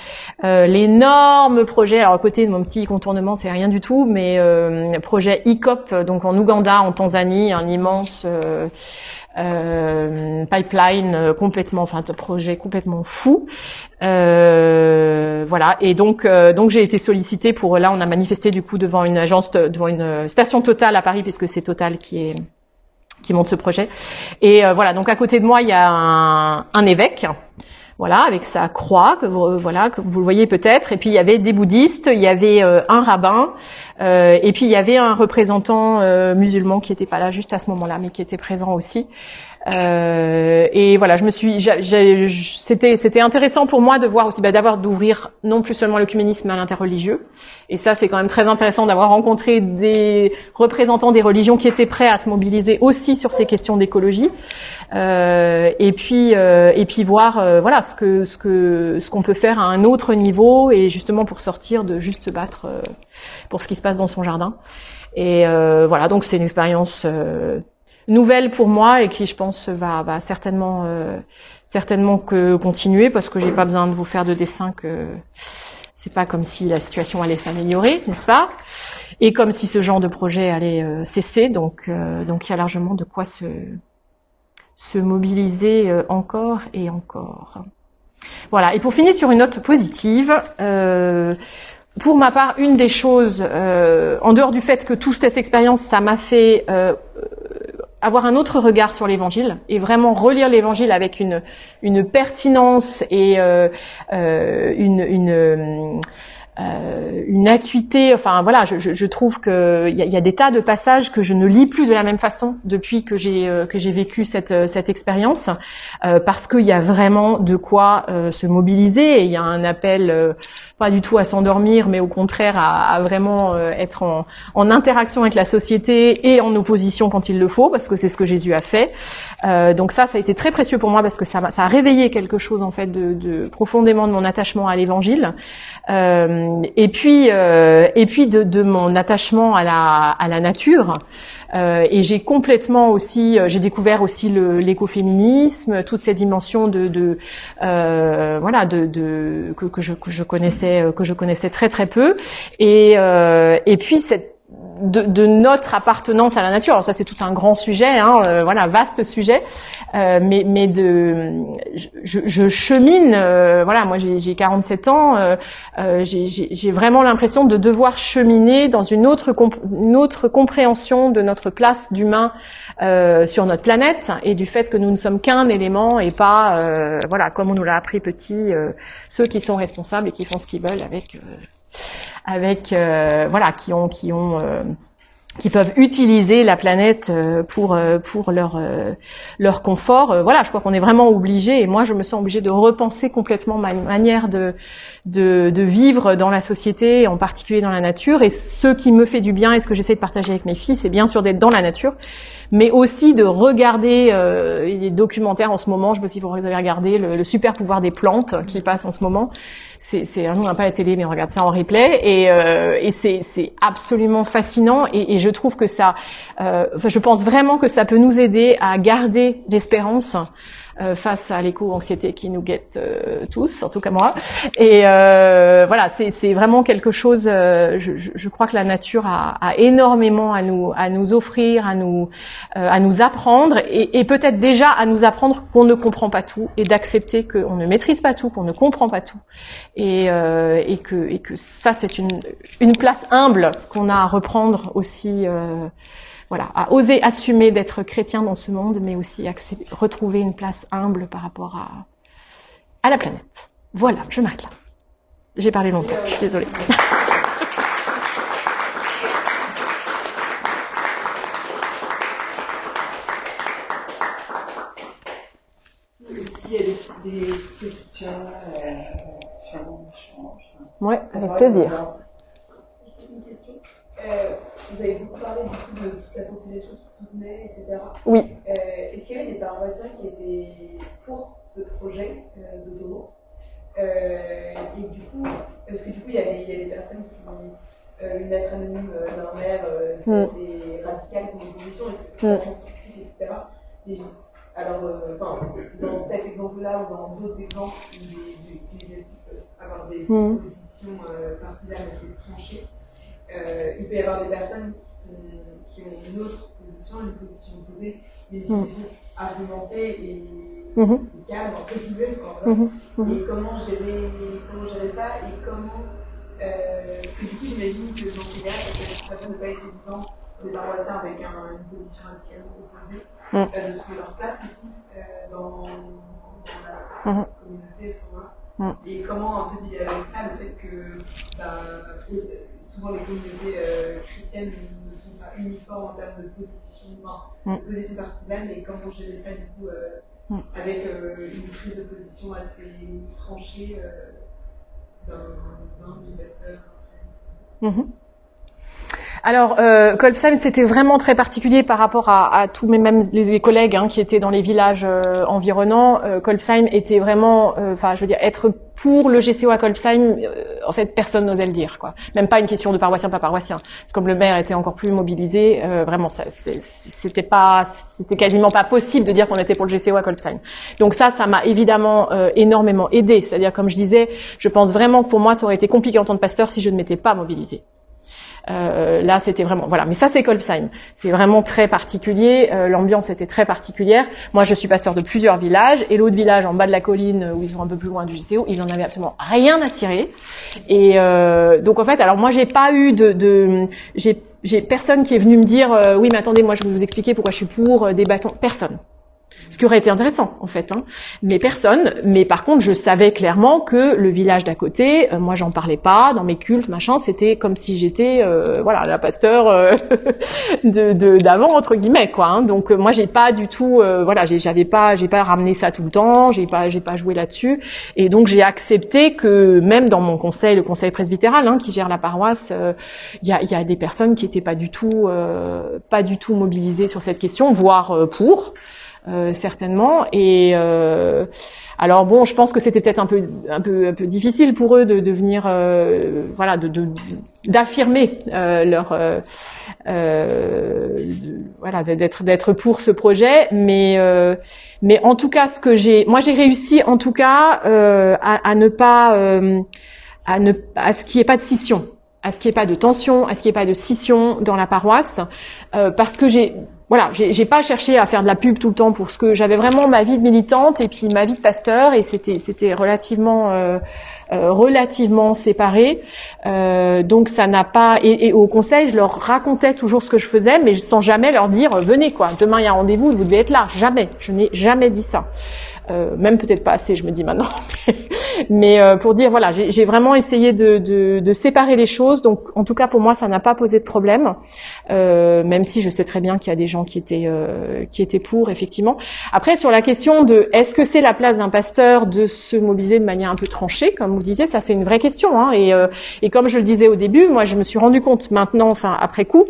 l'énorme projet. Alors à côté de mon petit contournement, c'est rien du tout, mais projet ICOP, donc en Ouganda, en Tanzanie, un immense euh, pipeline euh, complètement, enfin un projet complètement fou. Euh, voilà. Et donc donc j'ai été sollicitée pour là on a manifesté du coup devant une agence devant une station Total à Paris puisque c'est Total qui est qui monte ce projet. Et voilà donc à côté de moi il y a un, un évêque voilà, avec sa croix que vous voilà que vous le voyez peut-être. Et puis il y avait des bouddhistes, il y avait un rabbin, euh, et puis il y avait un représentant euh, musulman qui était pas là juste à ce moment-là, mais qui était présent aussi. Euh, et voilà, je me suis, c'était c'était intéressant pour moi de voir aussi, bah, d'avoir d'ouvrir non plus seulement l'œcuménisme à l'interreligieux. Et ça, c'est quand même très intéressant d'avoir rencontré des représentants des religions qui étaient prêts à se mobiliser aussi sur ces questions d'écologie. Euh, et puis euh, et puis voir euh, voilà ce que ce que ce qu'on peut faire à un autre niveau et justement pour sortir de juste se battre pour ce qui se passe dans son jardin. Et voilà, donc c'est une expérience nouvelle pour moi et qui, je pense, va, va certainement, euh, certainement que continuer parce que j'ai pas besoin de vous faire de dessin que c'est pas comme si la situation allait s'améliorer, n'est-ce pas? Et comme si ce genre de projet allait euh, cesser, donc euh, donc il y a largement de quoi se se mobiliser encore et encore. Voilà. Et pour finir sur une note positive. pour ma part, une des choses, en dehors du fait que toute cette expérience, ça m'a fait avoir un autre regard sur l'évangile et vraiment relire l'évangile avec une, une pertinence et euh, euh, une, une euh, une acuité. Enfin voilà, je, je, trouve que il y a, y a, des tas de passages que je ne lis plus de la même façon depuis que j'ai euh, que j'ai vécu cette euh, cette expérience, parce qu'il y a vraiment de quoi se mobiliser et il y a un appel pas du tout à s'endormir, mais au contraire à, à vraiment être en, en, interaction avec la société et en opposition quand il le faut, parce que c'est ce que Jésus a fait. donc ça, ça a été très précieux pour moi parce que ça, ça a réveillé quelque chose en fait de, de profondément de mon attachement à l'Évangile. Euh, et puis euh, et puis de, de, mon attachement à la à la nature. Euh, et j'ai complètement aussi, euh, j'ai découvert aussi l'écoféminisme, toutes ces dimensions de, de euh, voilà, de, de que, que, je, que je connaissais que je connaissais très très peu. Et et puis cette de, notre appartenance à la nature. Alors ça c'est tout un grand sujet, hein, euh, voilà, vaste sujet. Euh, mais, mais de, je, chemine, euh, voilà, moi j'ai 47 ans, j'ai vraiment l'impression de devoir cheminer dans une autre, une autre compréhension de notre place d'humain sur notre planète et du fait que nous ne sommes qu'un élément et pas, voilà, comme on nous l'a appris petit, ceux qui sont responsables et qui font ce qu'ils veulent avec avec euh, voilà qui ont qui ont euh, qui peuvent utiliser la planète euh, pour pour leur leur confort. Voilà, je crois qu'on est vraiment obligé et moi je me sens obligée de repenser complètement ma manière de de, de vivre dans la société, en particulier dans la nature. Et ce qui me fait du bien et ce que j'essaie de partager avec mes filles, c'est bien sûr d'être dans la nature, mais aussi de regarder euh, les documentaires en ce moment. Je me suis vous avez regardé le, le super pouvoir des plantes qui passe en ce moment c'est, c'est nous on n'a pas la télé mais on regarde ça en replay. Et, euh, et c'est, c'est absolument fascinant. Et, et, je trouve que ça, euh, je pense vraiment que ça peut nous aider à garder l'espérance euh, face à l'éco-anxiété qui nous guette euh, tous, en tout cas moi. Et euh, voilà, c'est vraiment quelque chose. Je, je, crois que la nature a, a, énormément à nous à nous offrir, à nous à nous apprendre, et, et peut-être déjà à nous apprendre qu'on ne comprend pas tout et d'accepter qu'on ne maîtrise pas tout, qu'on ne comprend pas tout, et, et que et que ça c'est une une place humble qu'on a à reprendre aussi voilà, à oser assumer d'être chrétien dans ce monde, mais aussi retrouver une place humble par rapport à, à la planète. Voilà, je m'arrête là. J'ai parlé longtemps, je suis désolée. euh, Oui, avec plaisir. Euh, vous avez beaucoup parlé du coup de toute la population qui soutenait, etc. Oui. Euh, est-ce qu'il y avait des paroissiens qui étaient pour ce projet euh, d'autoroute? Euh, Et du coup, parce que du coup, il y, a des, il y a des personnes qui une lettre anonyme d'un maire mm. assez radicale pour l'opposition, est-ce que c'est mm. constructif, etc. Et alors, dans cet exemple-là ou dans d'autres exemples les, peuvent avoir des mm. positions partisanes assez tranchées, euh, il peut y avoir des personnes qui, sont, qui ont une autre position, une position opposée, mais une mm. position argumentée et, mm-hmm. calme, entre guillemets. Mm-hmm. Mm-hmm. Et comment gérer, comment gérer ça et comment. Euh, parce que du coup, j'imagine que dans ces cas, ça peut ne pas être évident des paroissiens avec un, une position radicalement opposée euh, de trouver leur place aussi euh, dans, dans, la communauté moment-là. Mm. Et comment un peu dealer avec ça, le fait que bah, souvent les communautés euh, chrétiennes ne sont pas uniformes en termes de position, enfin, mm. de position partisane, et comment gérer ça du coup euh, mm. avec euh, une prise de position assez tranchée d'un pasteur. Mm-hmm. Alors, euh, Colpsheim, c'était vraiment très particulier par rapport à, à tous mes mêmes les, collègues hein, qui étaient dans les villages euh, environnants. Euh, Kolbsheim était vraiment, euh, enfin, je veux dire, être pour le GCO à Kolbsheim, euh, en fait, personne n'osait le dire, quoi. Même pas une question de paroissien, pas paroissien. Parce que comme le maire était encore plus mobilisé, vraiment, ça, c'était pas, c'était quasiment pas possible de dire qu'on était pour le GCO à Kolbsheim. Donc ça, ça m'a évidemment énormément aidé. C'est-à-dire, comme je disais, je pense vraiment que pour moi, ça aurait été compliqué en tant que pasteur si je ne m'étais pas mobilisé. Euh, là, c'était vraiment voilà. Mais ça, c'est Kolbsheim. C'est vraiment très particulier. Euh, L'ambiance était très particulière. Moi, je suis pasteur de plusieurs villages et l'autre village en bas de la colline où ils sont un peu plus loin du JCO, ils en avaient absolument rien à cirer. Et euh, donc en fait, alors moi, j'ai pas eu de, de j'ai personne qui est venu me dire euh, oui mais attendez moi je vais vous expliquer pourquoi je suis pour euh, des bâtons personne ce qui aurait été intéressant en fait. Hein. Mais personne. Mais par contre, je savais clairement que le village d'à côté, euh, moi j'en parlais pas dans mes cultes, machin. C'était comme si j'étais, euh, voilà, la pasteur euh, de d'avant entre guillemets quoi. Hein. Donc moi j'ai pas du tout, voilà, j'avais pas, j'ai pas ramené ça tout le temps, j'ai pas, j'ai pas joué là-dessus. Et donc j'ai accepté que même dans mon conseil, le conseil presbytéral hein, qui gère la paroisse, il y a, y, a, des personnes qui étaient pas du tout, pas du tout mobilisées sur cette question, voire pour. Euh, certainement. Et euh, alors bon, je pense que c'était peut-être un peu, un peu, un peu difficile pour eux de, devenir, euh, voilà, de, d'affirmer leur, voilà, d'être, d'être pour ce projet. Mais, mais en tout cas, ce que j'ai, moi, j'ai réussi, en tout cas, à, ne pas, à ne, à ce qu'il n'y pas de scission à ce qu'il n'y ait pas de tension, à ce qu'il n'y ait pas de scission dans la paroisse, parce que j'ai voilà, j'ai pas cherché à faire de la pub tout le temps pour ce que j'avais vraiment ma vie de militante et puis ma vie de pasteur et c'était c'était relativement euh, euh, relativement séparé. Euh, donc ça n'a pas et, au conseil je leur racontais toujours ce que je faisais mais sans jamais leur dire venez quoi demain il y a rendez-vous vous devez être là jamais je n'ai jamais dit ça. euh, même peut-être pas assez, je me dis maintenant, mais euh, pour dire voilà, j'ai vraiment essayé de, de, de, séparer les choses. Donc, en tout cas pour moi, ça n'a pas posé de problème, euh, même si je sais très bien qu'il y a des gens qui étaient euh, qui étaient pour, effectivement. Après, sur la question de est-ce que c'est la place d'un pasteur de se mobiliser de manière un peu tranchée, comme vous disiez, ça c'est une vraie question. Hein, et, et comme je le disais au début, moi je me suis rendu compte maintenant, enfin après coup,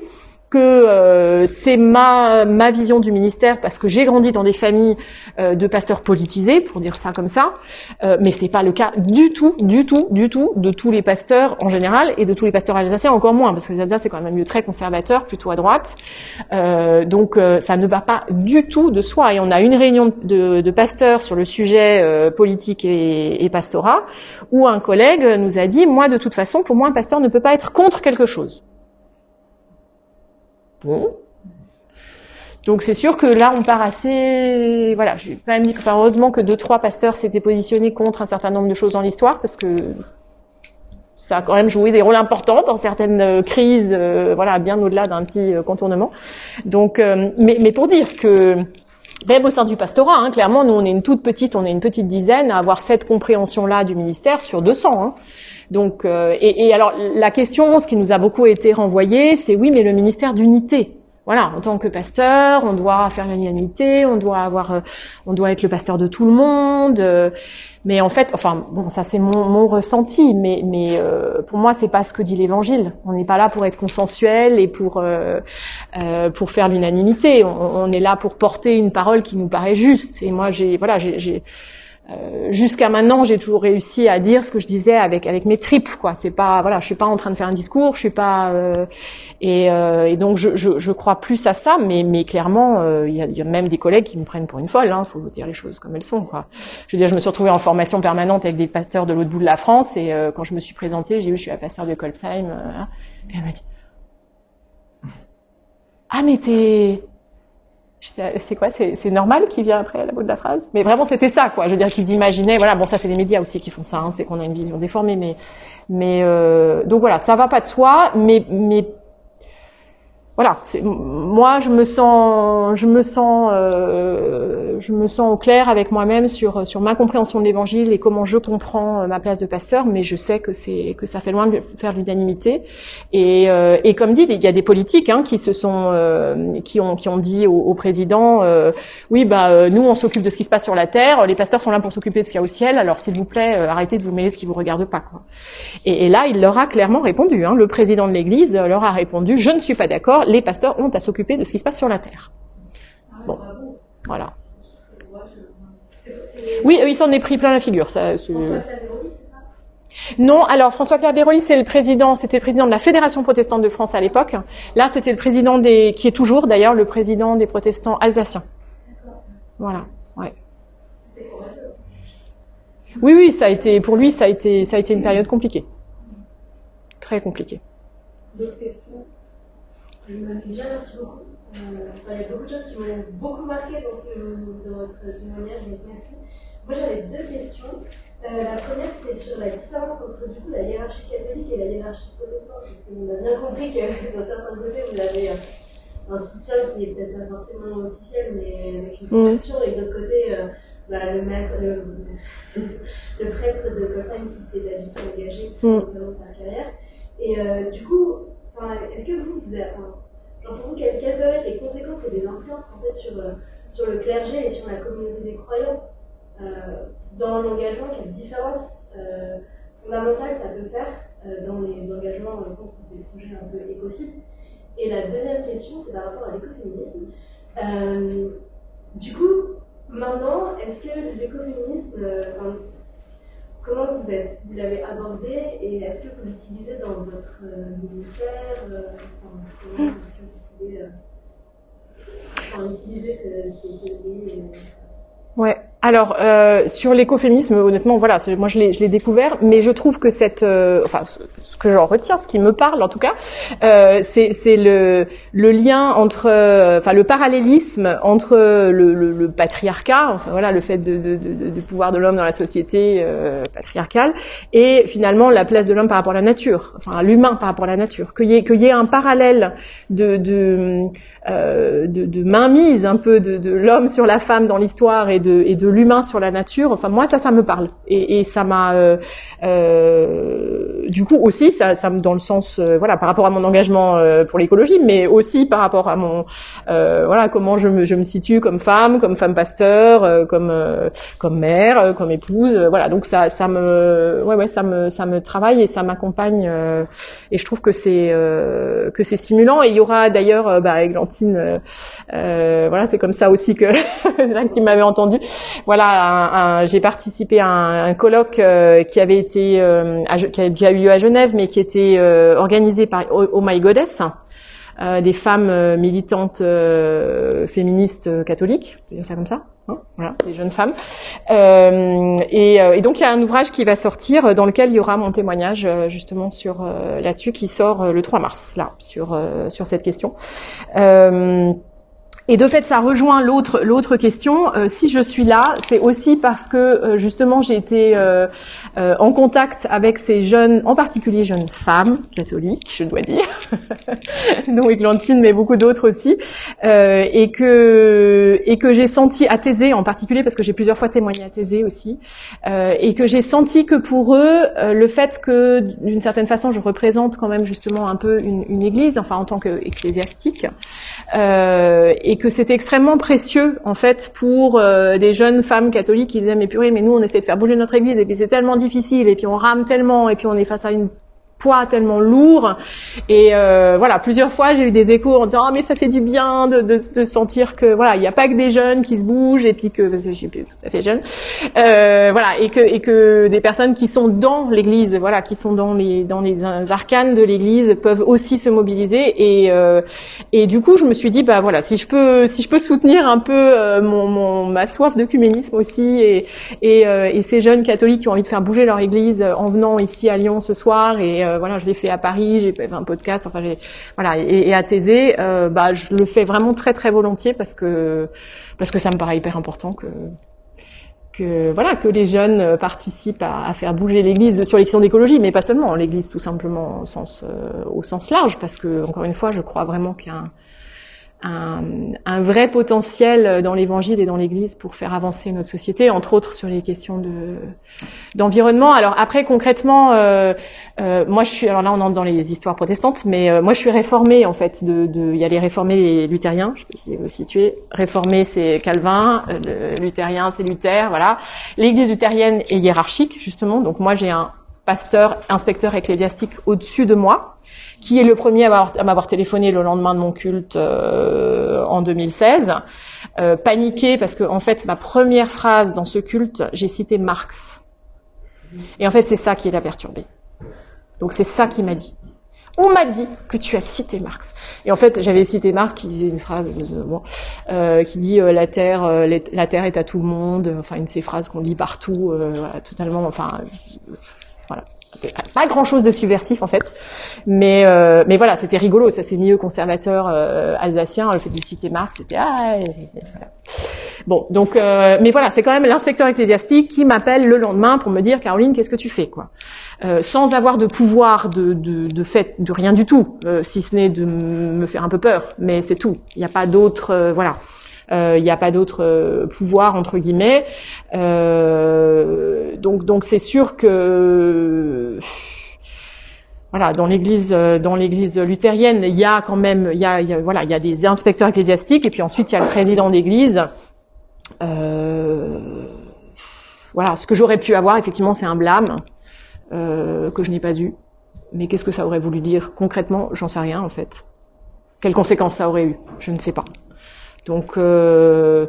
que euh, c'est ma ma vision du ministère parce que j'ai grandi dans des familles euh, de pasteurs politisés pour dire ça comme ça. Euh, mais c'est pas le cas du tout du tout du tout de tous les pasteurs en général et de tous les pasteurs alsaciens encore moins parce que les c'est quand même un milieu très conservateur plutôt à droite. Donc ça ne va pas du tout de soi. Et on a une réunion de, de pasteurs sur le sujet politique et, et pastorat où un collègue nous a dit moi de toute façon pour moi un pasteur ne peut pas être contre quelque chose Bon. Donc c'est sûr que là on part assez, voilà, j'ai quand même dit que, heureusement que deux trois pasteurs s'étaient positionnés contre un certain nombre de choses dans l'histoire parce que ça a quand même joué des rôles importants dans certaines euh, crises, euh, voilà, bien au-delà d'un petit euh, contournement. Donc, mais, mais pour dire que même au sein du pastorat, hein, clairement, nous on est une toute petite, on est une petite dizaine à avoir cette compréhension-là du ministère sur 200. Hein. Donc, euh, et, et, alors la question, ce qui nous a beaucoup été renvoyé, c'est oui, mais le ministère d'unité. Voilà, en tant que pasteur, on doit faire l'unanimité, on doit avoir, euh, on doit être le pasteur de tout le monde. Euh, mais en fait, enfin, bon, ça c'est mon, ressenti, mais, mais pour moi c'est pas ce que dit l'Évangile. On n'est pas là pour être consensuel et pour pour faire l'unanimité. On, on, est là pour porter une parole qui nous paraît juste. Et moi, j'ai, voilà, j'ai euh, jusqu'à maintenant, j'ai toujours réussi à dire ce que je disais avec avec mes tripes, quoi. C'est pas, voilà, je suis pas en train de faire un discours, je suis pas, euh, et, euh, et, donc je, je, je, crois plus à ça, mais mais clairement, il y a, y, a, même des collègues qui me prennent pour une folle. Hein, faut dire les choses comme elles sont, quoi. Je veux dire, je me suis retrouvée en formation permanente avec des pasteurs de l'autre bout de la France, et quand je me suis présentée, j'ai eu, je suis la pasteur de Kolbsheim, et elle m'a dit, ah mais t'es c'est quoi C'est normal qui vient après la bout de la phrase? Mais vraiment, c'était ça, quoi. Je veux dire qu'ils imaginaient. Voilà, bon, ça c'est les médias aussi qui font ça. Hein, c'est qu'on a une vision déformée, mais mais euh, donc voilà, ça va pas de soi, mais mais voilà, moi je me sens, je me sens, euh, je me sens au clair avec moi-même sur sur ma compréhension de l'Évangile et comment je comprends euh, ma place de pasteur, mais je sais que c'est que ça fait loin de faire l'unanimité. Et, euh, et comme dit, il y a des politiques hein, qui se sont, euh, qui ont qui ont dit au, président, euh, oui bah nous on s'occupe de ce qui se passe sur la terre, les pasteurs sont là pour s'occuper de ce qu'il y a au ciel, alors s'il vous plaît arrêtez de vous mêler de ce qui vous regarde pas quoi. Et, et là il leur a clairement répondu, hein, le président de l'Église leur a répondu, je ne suis pas d'accord les pasteurs ont à s'occuper de ce qui se passe sur la terre. Bon, voilà. Oui, ils s'en est pris plein la figure. Ça, non, alors François Claveroli, c'est c'était le président de la Fédération protestante de France à l'époque. Là, c'était le président des, qui est toujours d'ailleurs le président des protestants alsaciens. Voilà, ouais. Oui, oui, ça a été, pour lui, ça a été, ça a été une période compliquée, très compliquée. Déjà, merci beaucoup. Euh, il y a beaucoup de choses qui m'ont beaucoup marqué dans, ce, dans votre témoignage, donc merci. Moi, j'avais deux questions. Euh, la première, c'est sur la différence entre du coup, la hiérarchie catholique et la hiérarchie protestante, parce qu'on a bien compris que dans certains côtés, vous avez un soutien qui n'est peut-être pas forcément officiel, mais avec une protection, et de l'autre côté, euh, bah, le, maître, le, le, prêtre de Colsheim qui s'est d'habitude engagé pour mmh. sa carrière. Et euh, du coup, est-ce que vous, vous avez, genre pour vous, quelles, peuvent être les conséquences et les influences en fait sur, euh, sur le clergé et sur la communauté des croyants. Euh, dans l'engagement Quelle différence euh, fondamentale ça peut faire dans les engagements contre ces projets un peu écocides. Et la deuxième question, c'est par rapport à l'écoféminisme. du coup, maintenant, est-ce que l'écoféminisme, comment vous, vous l'avez abordé et est-ce que vous l'utilisez dans votre euh, ministère euh, Comment est-ce que vous pouvez euh, utiliser ces, ces Ouais. Alors euh, sur l'écoféminisme, honnêtement, voilà, moi je l'ai, je l'ai découvert, mais je trouve que cette, euh, enfin, ce, que j'en retiens, ce qui me parle en tout cas, euh, c'est, c'est le, le lien entre, enfin, le parallélisme entre le, le, le patriarcat, enfin voilà, le fait de, de, de, du pouvoir de l'homme dans la société euh, patriarcale, et finalement la place de l'homme par rapport à la nature, enfin l'humain par rapport à la nature, qu'il y ait, y ait un parallèle de, de, euh, de, de mainmise un peu de, de l'homme sur la femme dans l'histoire et de, et de l'humain sur la nature. Enfin moi ça ça me parle et, et ça m'a euh, euh, du coup aussi ça, ça me dans le sens euh, voilà par rapport à mon engagement euh, pour l'écologie, mais aussi par rapport à mon voilà comment je me je me situe comme femme, comme femme pasteur, comme comme mère, comme épouse. voilà donc ça ça me ouais ouais ça me ça me travaille et ça m'accompagne et je trouve que c'est que c'est stimulant et il y aura d'ailleurs bah, Glantine voilà c'est comme ça aussi que là que tu m'avais entendu. Voilà, j'ai participé à un, colloque euh, qui avait été, euh, qui, a, eu lieu à Genève, mais qui était euh, organisé par Oh, My Goddess. Des femmes militantes féministes catholiques, je dire ça comme ça, hein, voilà, des jeunes femmes. Et, et, donc il y a un ouvrage qui va sortir dans lequel il y aura mon témoignage justement sur là-dessus qui sort le 3 mars là sur sur cette question. Et de fait, ça rejoint l'autre l'autre question. Euh, si je suis là, c'est aussi parce que euh, justement j'ai été euh, en contact avec ces jeunes, en particulier jeunes femmes catholiques, je dois dire, dont Églantine, mais beaucoup d'autres aussi, et que et que j'ai senti à Thésée en particulier parce que j'ai plusieurs fois témoigné à Thésée aussi, et que j'ai senti que pour eux, le fait que d'une certaine façon je représente quand même justement un peu une, une église, enfin en tant qu'ecclésiastique, et que c'était extrêmement précieux en fait pour euh, des jeunes femmes catholiques qui disaient mais purée mais nous on essaie de faire bouger notre église et puis c'est tellement difficile et puis on rame tellement et puis on est face à une poids tellement lourd. Et euh, voilà, plusieurs fois j'ai eu des échos en disant ah mais ça fait du bien de, de, de sentir que voilà il n'y a pas que des jeunes qui se bougent et puis que parce que je suis tout à fait jeune, euh, voilà et que et que des personnes qui sont dans l'Église, voilà, qui sont dans les dans les arcanes de l'Église peuvent aussi se mobiliser et euh, et du coup je me suis dit bah voilà si je peux si je peux soutenir un peu euh, mon, mon ma soif d'œcuménisme aussi et et, euh, et ces jeunes catholiques qui ont envie de faire bouger leur Église en venant ici à Lyon ce soir et euh, voilà, je l'ai fait à Paris, j'ai fait un podcast, enfin j'ai voilà, et, à Thésée, euh, bah je le fais vraiment très très volontiers parce que parce que ça me paraît hyper important que que voilà que les jeunes participent à, faire bouger l'Église sur les questions d'écologie, mais pas seulement l'Église tout simplement au sens euh, au sens large, parce que encore une fois, je crois vraiment qu'il y a un, un, un, vrai potentiel dans l'Évangile et dans l'Église pour faire avancer notre société, entre autres sur les questions de d'environnement. Alors après concrètement, euh, euh, moi je suis alors là on entre dans les histoires protestantes, mais euh, moi je suis réformée en fait. De, il y a les réformés et les luthériens. Je sais pas si vous situez. Réformé c'est Calvin, euh, luthérien c'est Luther, voilà. L'Église luthérienne est hiérarchique justement. Donc moi j'ai un pasteur, inspecteur ecclésiastique au-dessus de moi qui est le premier à m'avoir téléphoné le lendemain de mon culte euh, en 2016, euh, paniqué parce que en fait ma première phrase dans ce culte, j'ai cité Marx. Et en fait c'est ça qui l'a perturbé. Donc c'est ça qui m'a dit. On m'a dit que tu as cité Marx. Et en fait, j'avais cité Marx qui disait une phrase euh, qui dit la terre, la terre est à tout le monde. Enfin, une de ces phrases qu'on lit partout, voilà, totalement. Enfin, pas grand chose de subversif en fait, mais euh, mais voilà, c'était rigolo, ça c'est milieu conservateur euh, alsacien, le fait de citer Marx, c'était ah, bon donc euh, mais voilà, c'est quand même l'inspecteur ecclésiastique qui m'appelle le lendemain pour me dire Caroline, qu'est-ce que tu fais quoi, euh, sans avoir de pouvoir de de, de fait de rien du tout, euh, si ce n'est de me faire un peu peur, mais c'est tout, il n'y a pas d'autre voilà il euh, n'y a pas d'autre euh, pouvoir entre guillemets. Euh, donc donc c'est sûr que voilà, dans l'église, dans l'église luthérienne, il y a quand même, il y a, voilà, il y a des inspecteurs ecclésiastiques et puis ensuite il y a le président d'église. Euh, voilà, ce que j'aurais pu avoir, effectivement, c'est un blâme euh, que je n'ai pas eu. Mais qu'est-ce que ça aurait voulu dire? Concrètement J'en sais rien en fait. Quelles conséquences ça aurait eu? Je ne sais pas. Donc euh,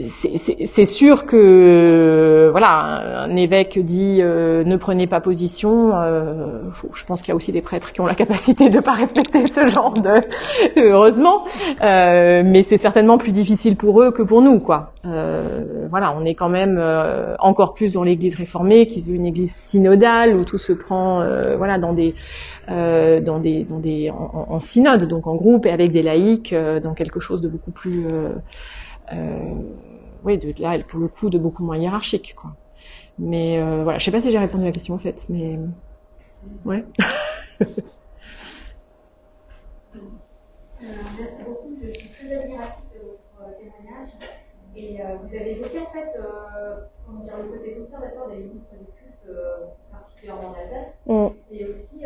c'est sûr que voilà, un évêque dit euh, ne prenez pas position. Euh, je pense qu'il y a aussi des prêtres qui ont la capacité de ne pas respecter ce genre de heureusement, euh, mais c'est certainement plus difficile pour eux que pour nous, quoi. voilà, on est quand même encore plus dans l'Église réformée, qui est une Église synodale où tout se prend, voilà, dans des, dans des, dans des, en, en, synode, donc en groupe et avec des laïcs, dans quelque chose de beaucoup plus euh, oui, de, là, pour le coup, de beaucoup moins hiérarchique, quoi. Mais euh, voilà, je sais pas si j'ai répondu à la question en fait, mais ouais. euh, merci beaucoup, je suis très admirative de votre témoignage. Et vous avez évoqué en fait comment dire, le côté conservateur des ministres du culte, particulièrement en Alsace. Mm. Et aussi,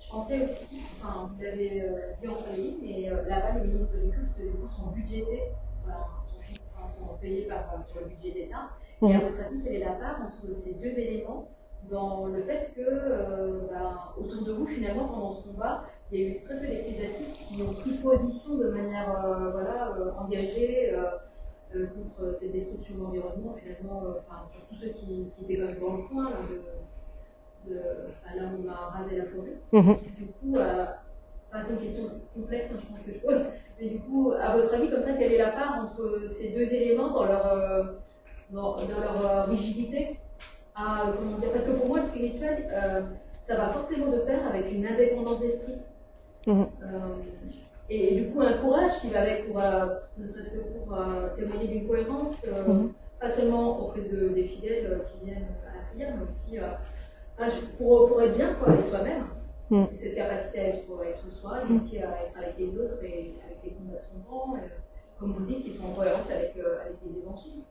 je pensais aussi, enfin, vous avez dit entre les lignes, mais là-bas, les ministres du culte sont budgétés, sont, sont, payés par, sur le budget d'État. Et à votre avis, quelle est la part entre ces deux éléments dans le fait que, ben, autour de vous, finalement, pendant ce combat, il y a eu très peu d'ecclésiastiques qui ont pris position de manière euh, voilà, euh, engagée euh, contre cette destruction de l'environnement, finalement, enfin, sur tous ceux qui, qui, étaient dans le coin, là, de, de, là où on a rasé la forêt. Mhm. Du coup, c'est une question complexe, hein, je pense que je pose, mais du coup, à votre avis, comme ça, quelle est la part entre ces deux éléments dans leur, dans, dans leur rigidité? À, comment dire, Parce que pour moi, le spirituel, ça va forcément de pair avec une indépendance d'esprit. Euh, et du coup, un courage qui va avec, pour, euh, ne serait-ce que pour euh, témoigner d'une cohérence, mhm. pas seulement auprès de, des fidèles qui viennent à la prière, mais aussi pour, pour, être bien quoi, avec soi-même. Mhm. Cette capacité à être, être soi, mais aussi à être avec les autres et les de comme vous dites, sont en cohérence avec, avec les évangiles.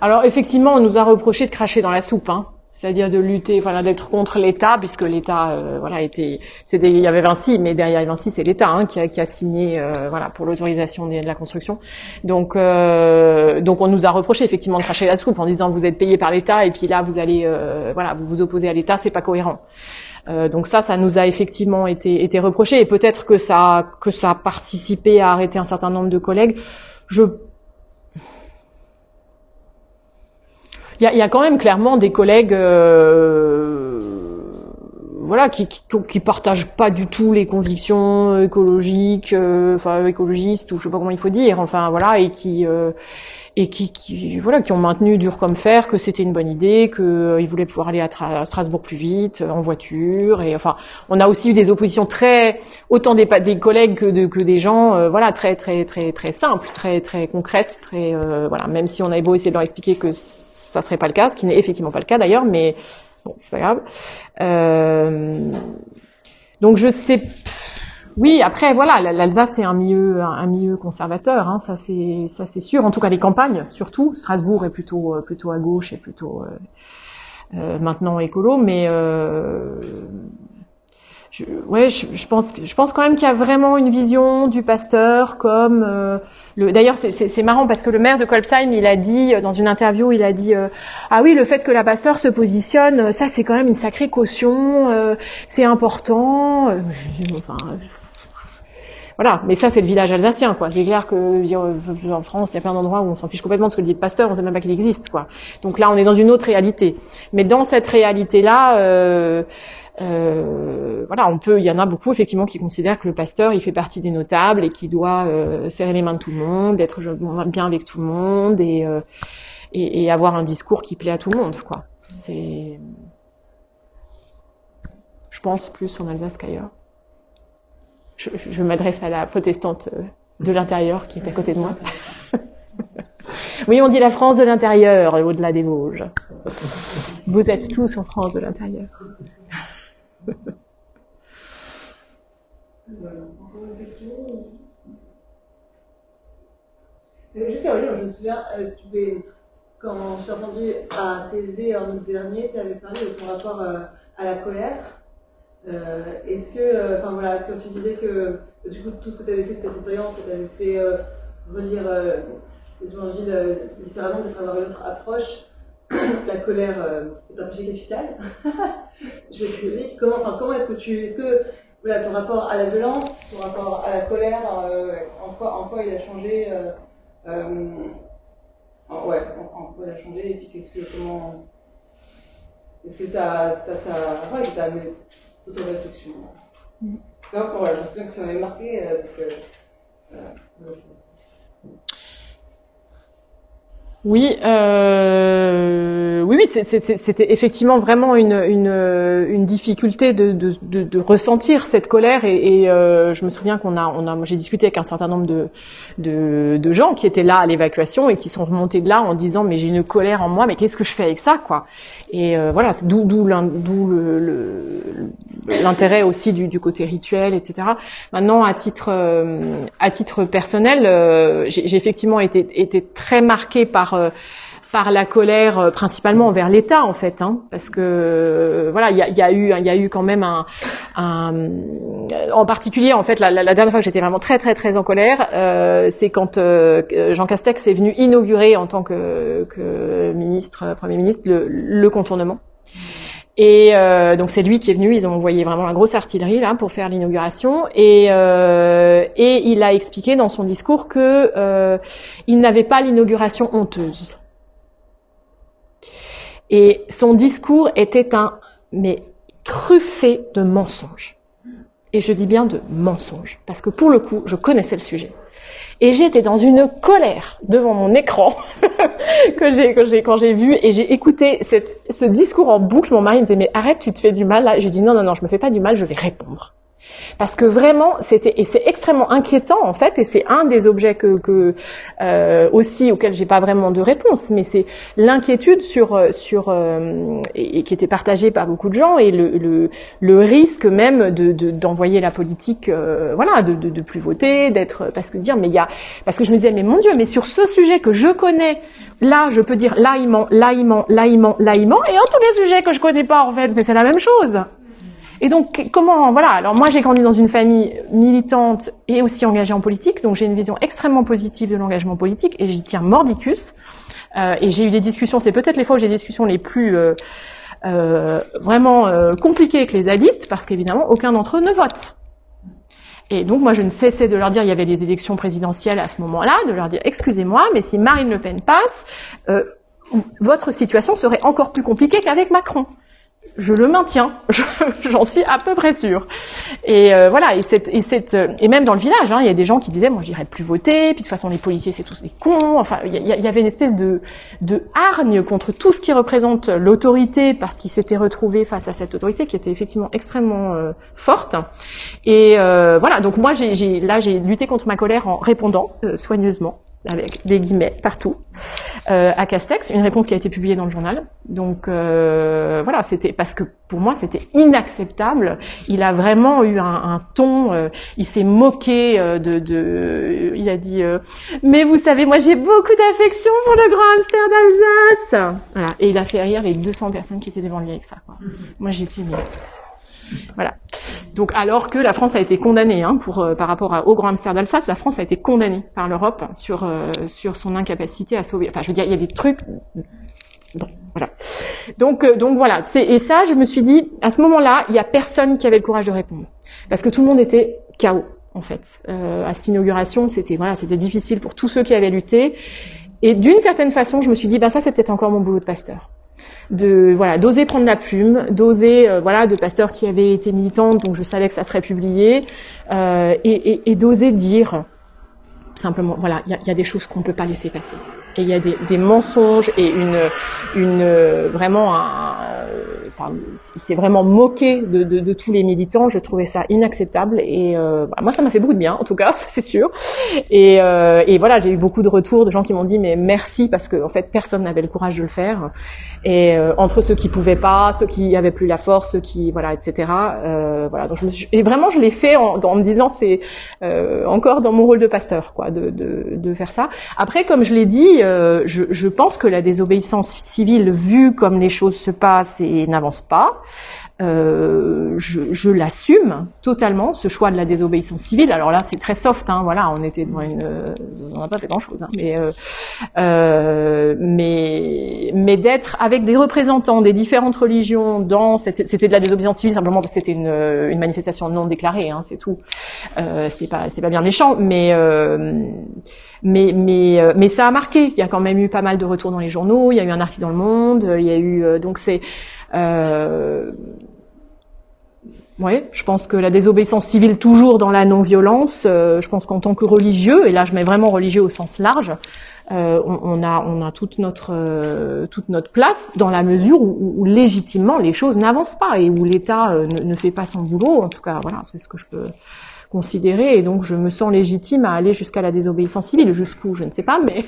Alors effectivement, on nous a reproché de cracher dans la soupe. Hein c'est-à-dire de lutter, voilà, d'être contre l'État, puisque l'État, euh, voilà, était, c'était, il y avait Vinci, mais derrière Vinci, c'est l'État hein, qui, a, signé, euh, voilà, pour l'autorisation de, la construction. Donc, euh, donc, on nous a reproché effectivement de cracher la soupe en disant vous êtes payé par l'État et puis là vous allez, voilà, vous vous opposez à l'État, c'est pas cohérent. Donc ça, ça nous a effectivement été, été reproché et peut-être que ça, que ça a participé à arrêter un certain nombre de collègues. Je il y a, y a, quand même clairement des collègues, euh, voilà, qui, qui, qui partagent pas du tout les convictions écologiques, euh, enfin écologistes ou je sais pas comment il faut dire, enfin voilà, et qui euh, et qui, qui, voilà qui ont maintenu dur comme fer que c'était une bonne idée, qu'ils euh, voulaient pouvoir aller à, Strasbourg plus vite en voiture et enfin on a aussi eu des oppositions très autant des, des collègues que, de, que des gens euh, voilà très très très très simples, très très concrètes, très voilà même si on avait beau essayer de leur expliquer que ça serait pas le cas, ce qui n'est effectivement pas le cas d'ailleurs, mais bon, c'est pas grave. Euh, donc je sais, oui, après voilà, l'Alsace c'est un milieu, un milieu conservateur, hein, ça c'est, ça c'est sûr. En tout cas les campagnes, surtout. Strasbourg est plutôt, euh, plutôt à gauche et plutôt euh, maintenant écolo, mais je, ouais, je, pense, je pense quand même qu'il y a vraiment une vision du pasteur comme euh, le. D'ailleurs, c'est marrant parce que le maire de Kolbsheim, il a dit euh, dans une interview, il a dit euh, ah oui, le fait que la pasteur se positionne, ça c'est quand même une sacrée caution, c'est important. enfin, voilà, mais ça c'est le village alsacien, quoi. C'est clair que en France, il y a plein d'endroits où on s'en fiche complètement de ce que dit le pasteur, on sait même pas qu'il existe, quoi. Donc là, on est dans une autre réalité. Mais dans cette réalité-là. Euh, euh, voilà, on peut, il y en a beaucoup effectivement qui considèrent que le pasteur, il fait partie des notables et qui doit euh, serrer les mains de tout le monde, être bien avec tout le monde et, euh, et, avoir un discours qui plaît à tout le monde, quoi. C'est, je pense plus en Alsace qu'ailleurs. Je, je m'adresse à la protestante euh, de l'intérieur qui est à côté de moi. oui, on dit la France de l'intérieur, au-delà des Vosges. Vous êtes tous en France de l'intérieur. Jusqu'à aujourd'hui, je me souviens, euh, quand je t'ai entendu à Thésée en août dernier, tu avais parlé de ton rapport euh, à la colère. Euh, est-ce que, enfin voilà, quand tu disais que du coup tout ce que tu avais vécu cette expérience, ça t'avait fait relire les évangiles différemment, de avoir une autre approche, la colère euh, est un péché capital. je comment, enfin, comment est-ce que tu, est-ce que voilà, ton rapport à la violence, ton rapport à la colère, euh, en, quoi, en quoi il a changé euh, Ouais, en, quoi il a changé et puis qu'est-ce que comment est-ce que ça, ça t'a, ouais, ça t'a amené d'autres réflexions mm. Voilà, je me souviens que ça m'avait marqué. Oui, euh, oui, oui, c'était effectivement vraiment une, une, une difficulté de, de, de, de, ressentir cette colère et, et euh, je me souviens qu'on a, on a, j'ai discuté avec un certain nombre de, de, de gens qui étaient là à l'évacuation et qui sont remontés de là en disant mais j'ai une colère en moi, mais qu'est-ce que je fais avec ça, quoi? Et euh, voilà, d'où d'où l'intérêt aussi du, du, côté rituel, etc. Maintenant, à titre euh, à titre personnel, euh, j'ai effectivement été été très marqué par euh, par la colère euh, principalement envers l'État en fait, hein, parce que euh, voilà, il y a, eu, y quand même un, en particulier en fait, la, dernière fois que j'étais vraiment très très très en colère, c'est quand Jean Castex est venu inaugurer en tant que, ministre, premier ministre, le contournement. Et euh, donc c'est lui qui est venu. Ils ont envoyé vraiment la grosse artillerie là pour faire l'inauguration. Et, euh, et il a expliqué dans son discours que euh, il n'avait pas l'inauguration honteuse. Et son discours était un, mais truffé de mensonges. Et je dis bien de mensonges, parce que pour le coup, je connaissais le sujet. Et j'étais dans une colère devant mon écran que j'ai quand j'ai quand j'ai vu et j'ai écouté cette, ce discours en boucle. Mon mari me disait mais arrête, tu te fais du mal là. J'ai dit non non non, je me fais pas du mal, je vais répondre. Parce que vraiment, c'était et c'est extrêmement inquiétant en fait, et c'est un des objets que, que euh, aussi auquel j'ai pas vraiment de réponse, mais c'est l'inquiétude sur sur euh, et, qui était partagée par beaucoup de gens et le le, le risque même de d'envoyer la politique, euh, voilà, de, de, de plus voter, d'être parce que dire mais il y a parce que je me disais mais mon Dieu, mais sur ce sujet que je connais, là je peux dire laïment, laïment, laïment, laïment, et en tous les sujets que je connais pas en fait, mais c'est la même chose. Et donc, comment, voilà. Alors moi, j'ai grandi dans une famille militante et aussi engagée en politique, donc j'ai une vision extrêmement positive de l'engagement politique et j'y tiens mordicus. Euh, et j'ai eu des discussions, c'est peut-être les fois où j'ai des discussions les plus euh, euh, vraiment compliquées avec les zadistes, parce qu'évidemment, aucun d'entre eux ne vote. Et donc moi, je ne cessais de leur dire, il y avait des élections présidentielles à ce moment-là, de leur dire, excusez-moi, mais si Marine Le Pen passe, votre situation serait encore plus compliquée qu'avec Macron je le maintiens, j'en suis à peu près sûre. Et euh, voilà, et, cette, et, cette, et même dans le village, hein, il y a des gens qui disaient, moi j'irais plus voter, puis de toute façon les policiers c'est tous des cons. Enfin, il y, avait une espèce de, de hargne contre tout ce qui représente l'autorité, parce qu'ils s'étaient retrouvés face à cette autorité qui était effectivement extrêmement euh, forte. Et euh, voilà, donc moi j'ai, là j'ai lutté contre ma colère en répondant soigneusement avec des guillemets partout, euh, à Castex, une réponse qui a été publiée dans le journal. Donc euh, voilà, c'était parce que pour moi c'était inacceptable. Il a vraiment eu un, ton, euh, il s'est moqué de, il a dit mais vous savez moi j'ai beaucoup d'affection pour le grand hamster d'Alsace. Voilà, et il a fait rire les 200 personnes qui étaient devant lui avec ça. Quoi. Moi j'étais voilà. Donc alors que la France a été condamnée hein, pour euh, par rapport à, au Grand Hamster d'Alsace, la France a été condamnée par l'Europe sur euh, sur son incapacité à sauver. Enfin, je veux dire, il y a des trucs. Bon, voilà. Donc euh, donc voilà. Et ça, je me suis dit à ce moment-là, il y a personne qui avait le courage de répondre parce que tout le monde était chaos en fait. à cette inauguration, c'était voilà, c'était difficile pour tous ceux qui avaient lutté. Et d'une certaine façon, je me suis dit, ben ça, c'est peut-être encore mon boulot de pasteur de voilà d'oser prendre la plume, d'oser euh, voilà de pasteurs qui avaient été militantes, donc je savais que ça serait publié, euh, et d'oser dire simplement voilà il y a, y a, des choses qu'on ne peut pas laisser passer et il y a des, des, mensonges et une une vraiment un, enfin il s'est vraiment moqué de, de, de, tous les militants. Je trouvais ça inacceptable et euh, moi ça m'a fait beaucoup de bien en tout cas c'est sûr. Et, euh, et voilà j'ai eu beaucoup de retours de gens qui m'ont dit mais merci parce que en fait personne n'avait le courage de le faire. Et euh, entre ceux qui pouvaient pas ceux qui avaient plus la force ceux qui voilà etc euh, voilà. Donc je et vraiment je l'ai fait en, en me disant c'est euh, encore dans mon rôle de pasteur quoi de, de, de faire ça. Après comme je l'ai dit euh, je, je, pense que la désobéissance civile, vue comme les choses se passent et n'avance pas, euh, je, je l'assume totalement ce choix de la désobéissance civile. Alors là, c'est très soft, hein, voilà, on était dans une, on n'a pas fait grand chose, hein, mais euh, euh, mais mais d'être avec des représentants des différentes religions dans cette, c'était de la désobéissance civile simplement parce que c'était une, une manifestation non déclarée, hein, c'est tout. Euh, c'était pas c'était pas bien méchant, mais euh, mais mais euh, mais ça a marqué. Il y a quand même eu pas mal de retours dans les journaux. Il y a eu un article dans le Monde. Il y a eu donc c'est euh, Oui, je pense que la désobéissance civile, toujours dans la non-violence, euh, je pense qu'en tant que religieux, et là je mets vraiment religieux au sens large, euh, on, a, on a toute notre, euh, toute notre place dans la mesure où, légitimement les choses n'avancent pas et où l'État ne, ne, fait pas son boulot. En tout cas, voilà, c'est ce que je peux considérer, et donc je me sens légitime à aller jusqu'à la désobéissance civile, jusqu'où je ne sais pas, mais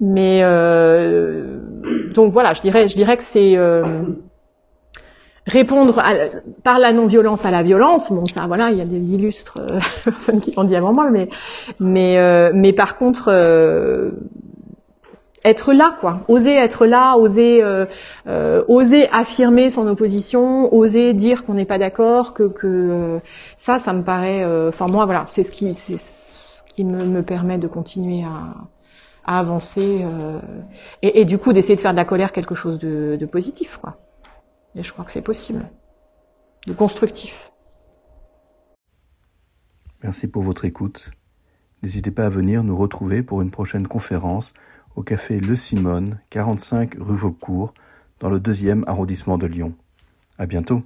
mais donc voilà, je dirais, je dirais que c'est répondre par la non-violence à la violence, bon ça voilà, il y a des illustres euh, personnes qui l'ont dit avant moi, mais mais euh, mais par contre euh, être là quoi, oser être là, oser oser affirmer son opposition, oser dire qu'on n'est pas d'accord, que que ça ça me paraît, enfin moi voilà, c'est ce qui c'est ce qui me, me permet de continuer à à avancer et, et, du coup d'essayer de faire de la colère quelque chose de, de positif quoi. Et je crois que c'est possible. De constructif. Merci pour votre écoute. N'hésitez pas à venir nous retrouver pour une prochaine conférence au café Le Simone, 45 rue Vaucourt, dans le deuxième arrondissement de Lyon. À bientôt.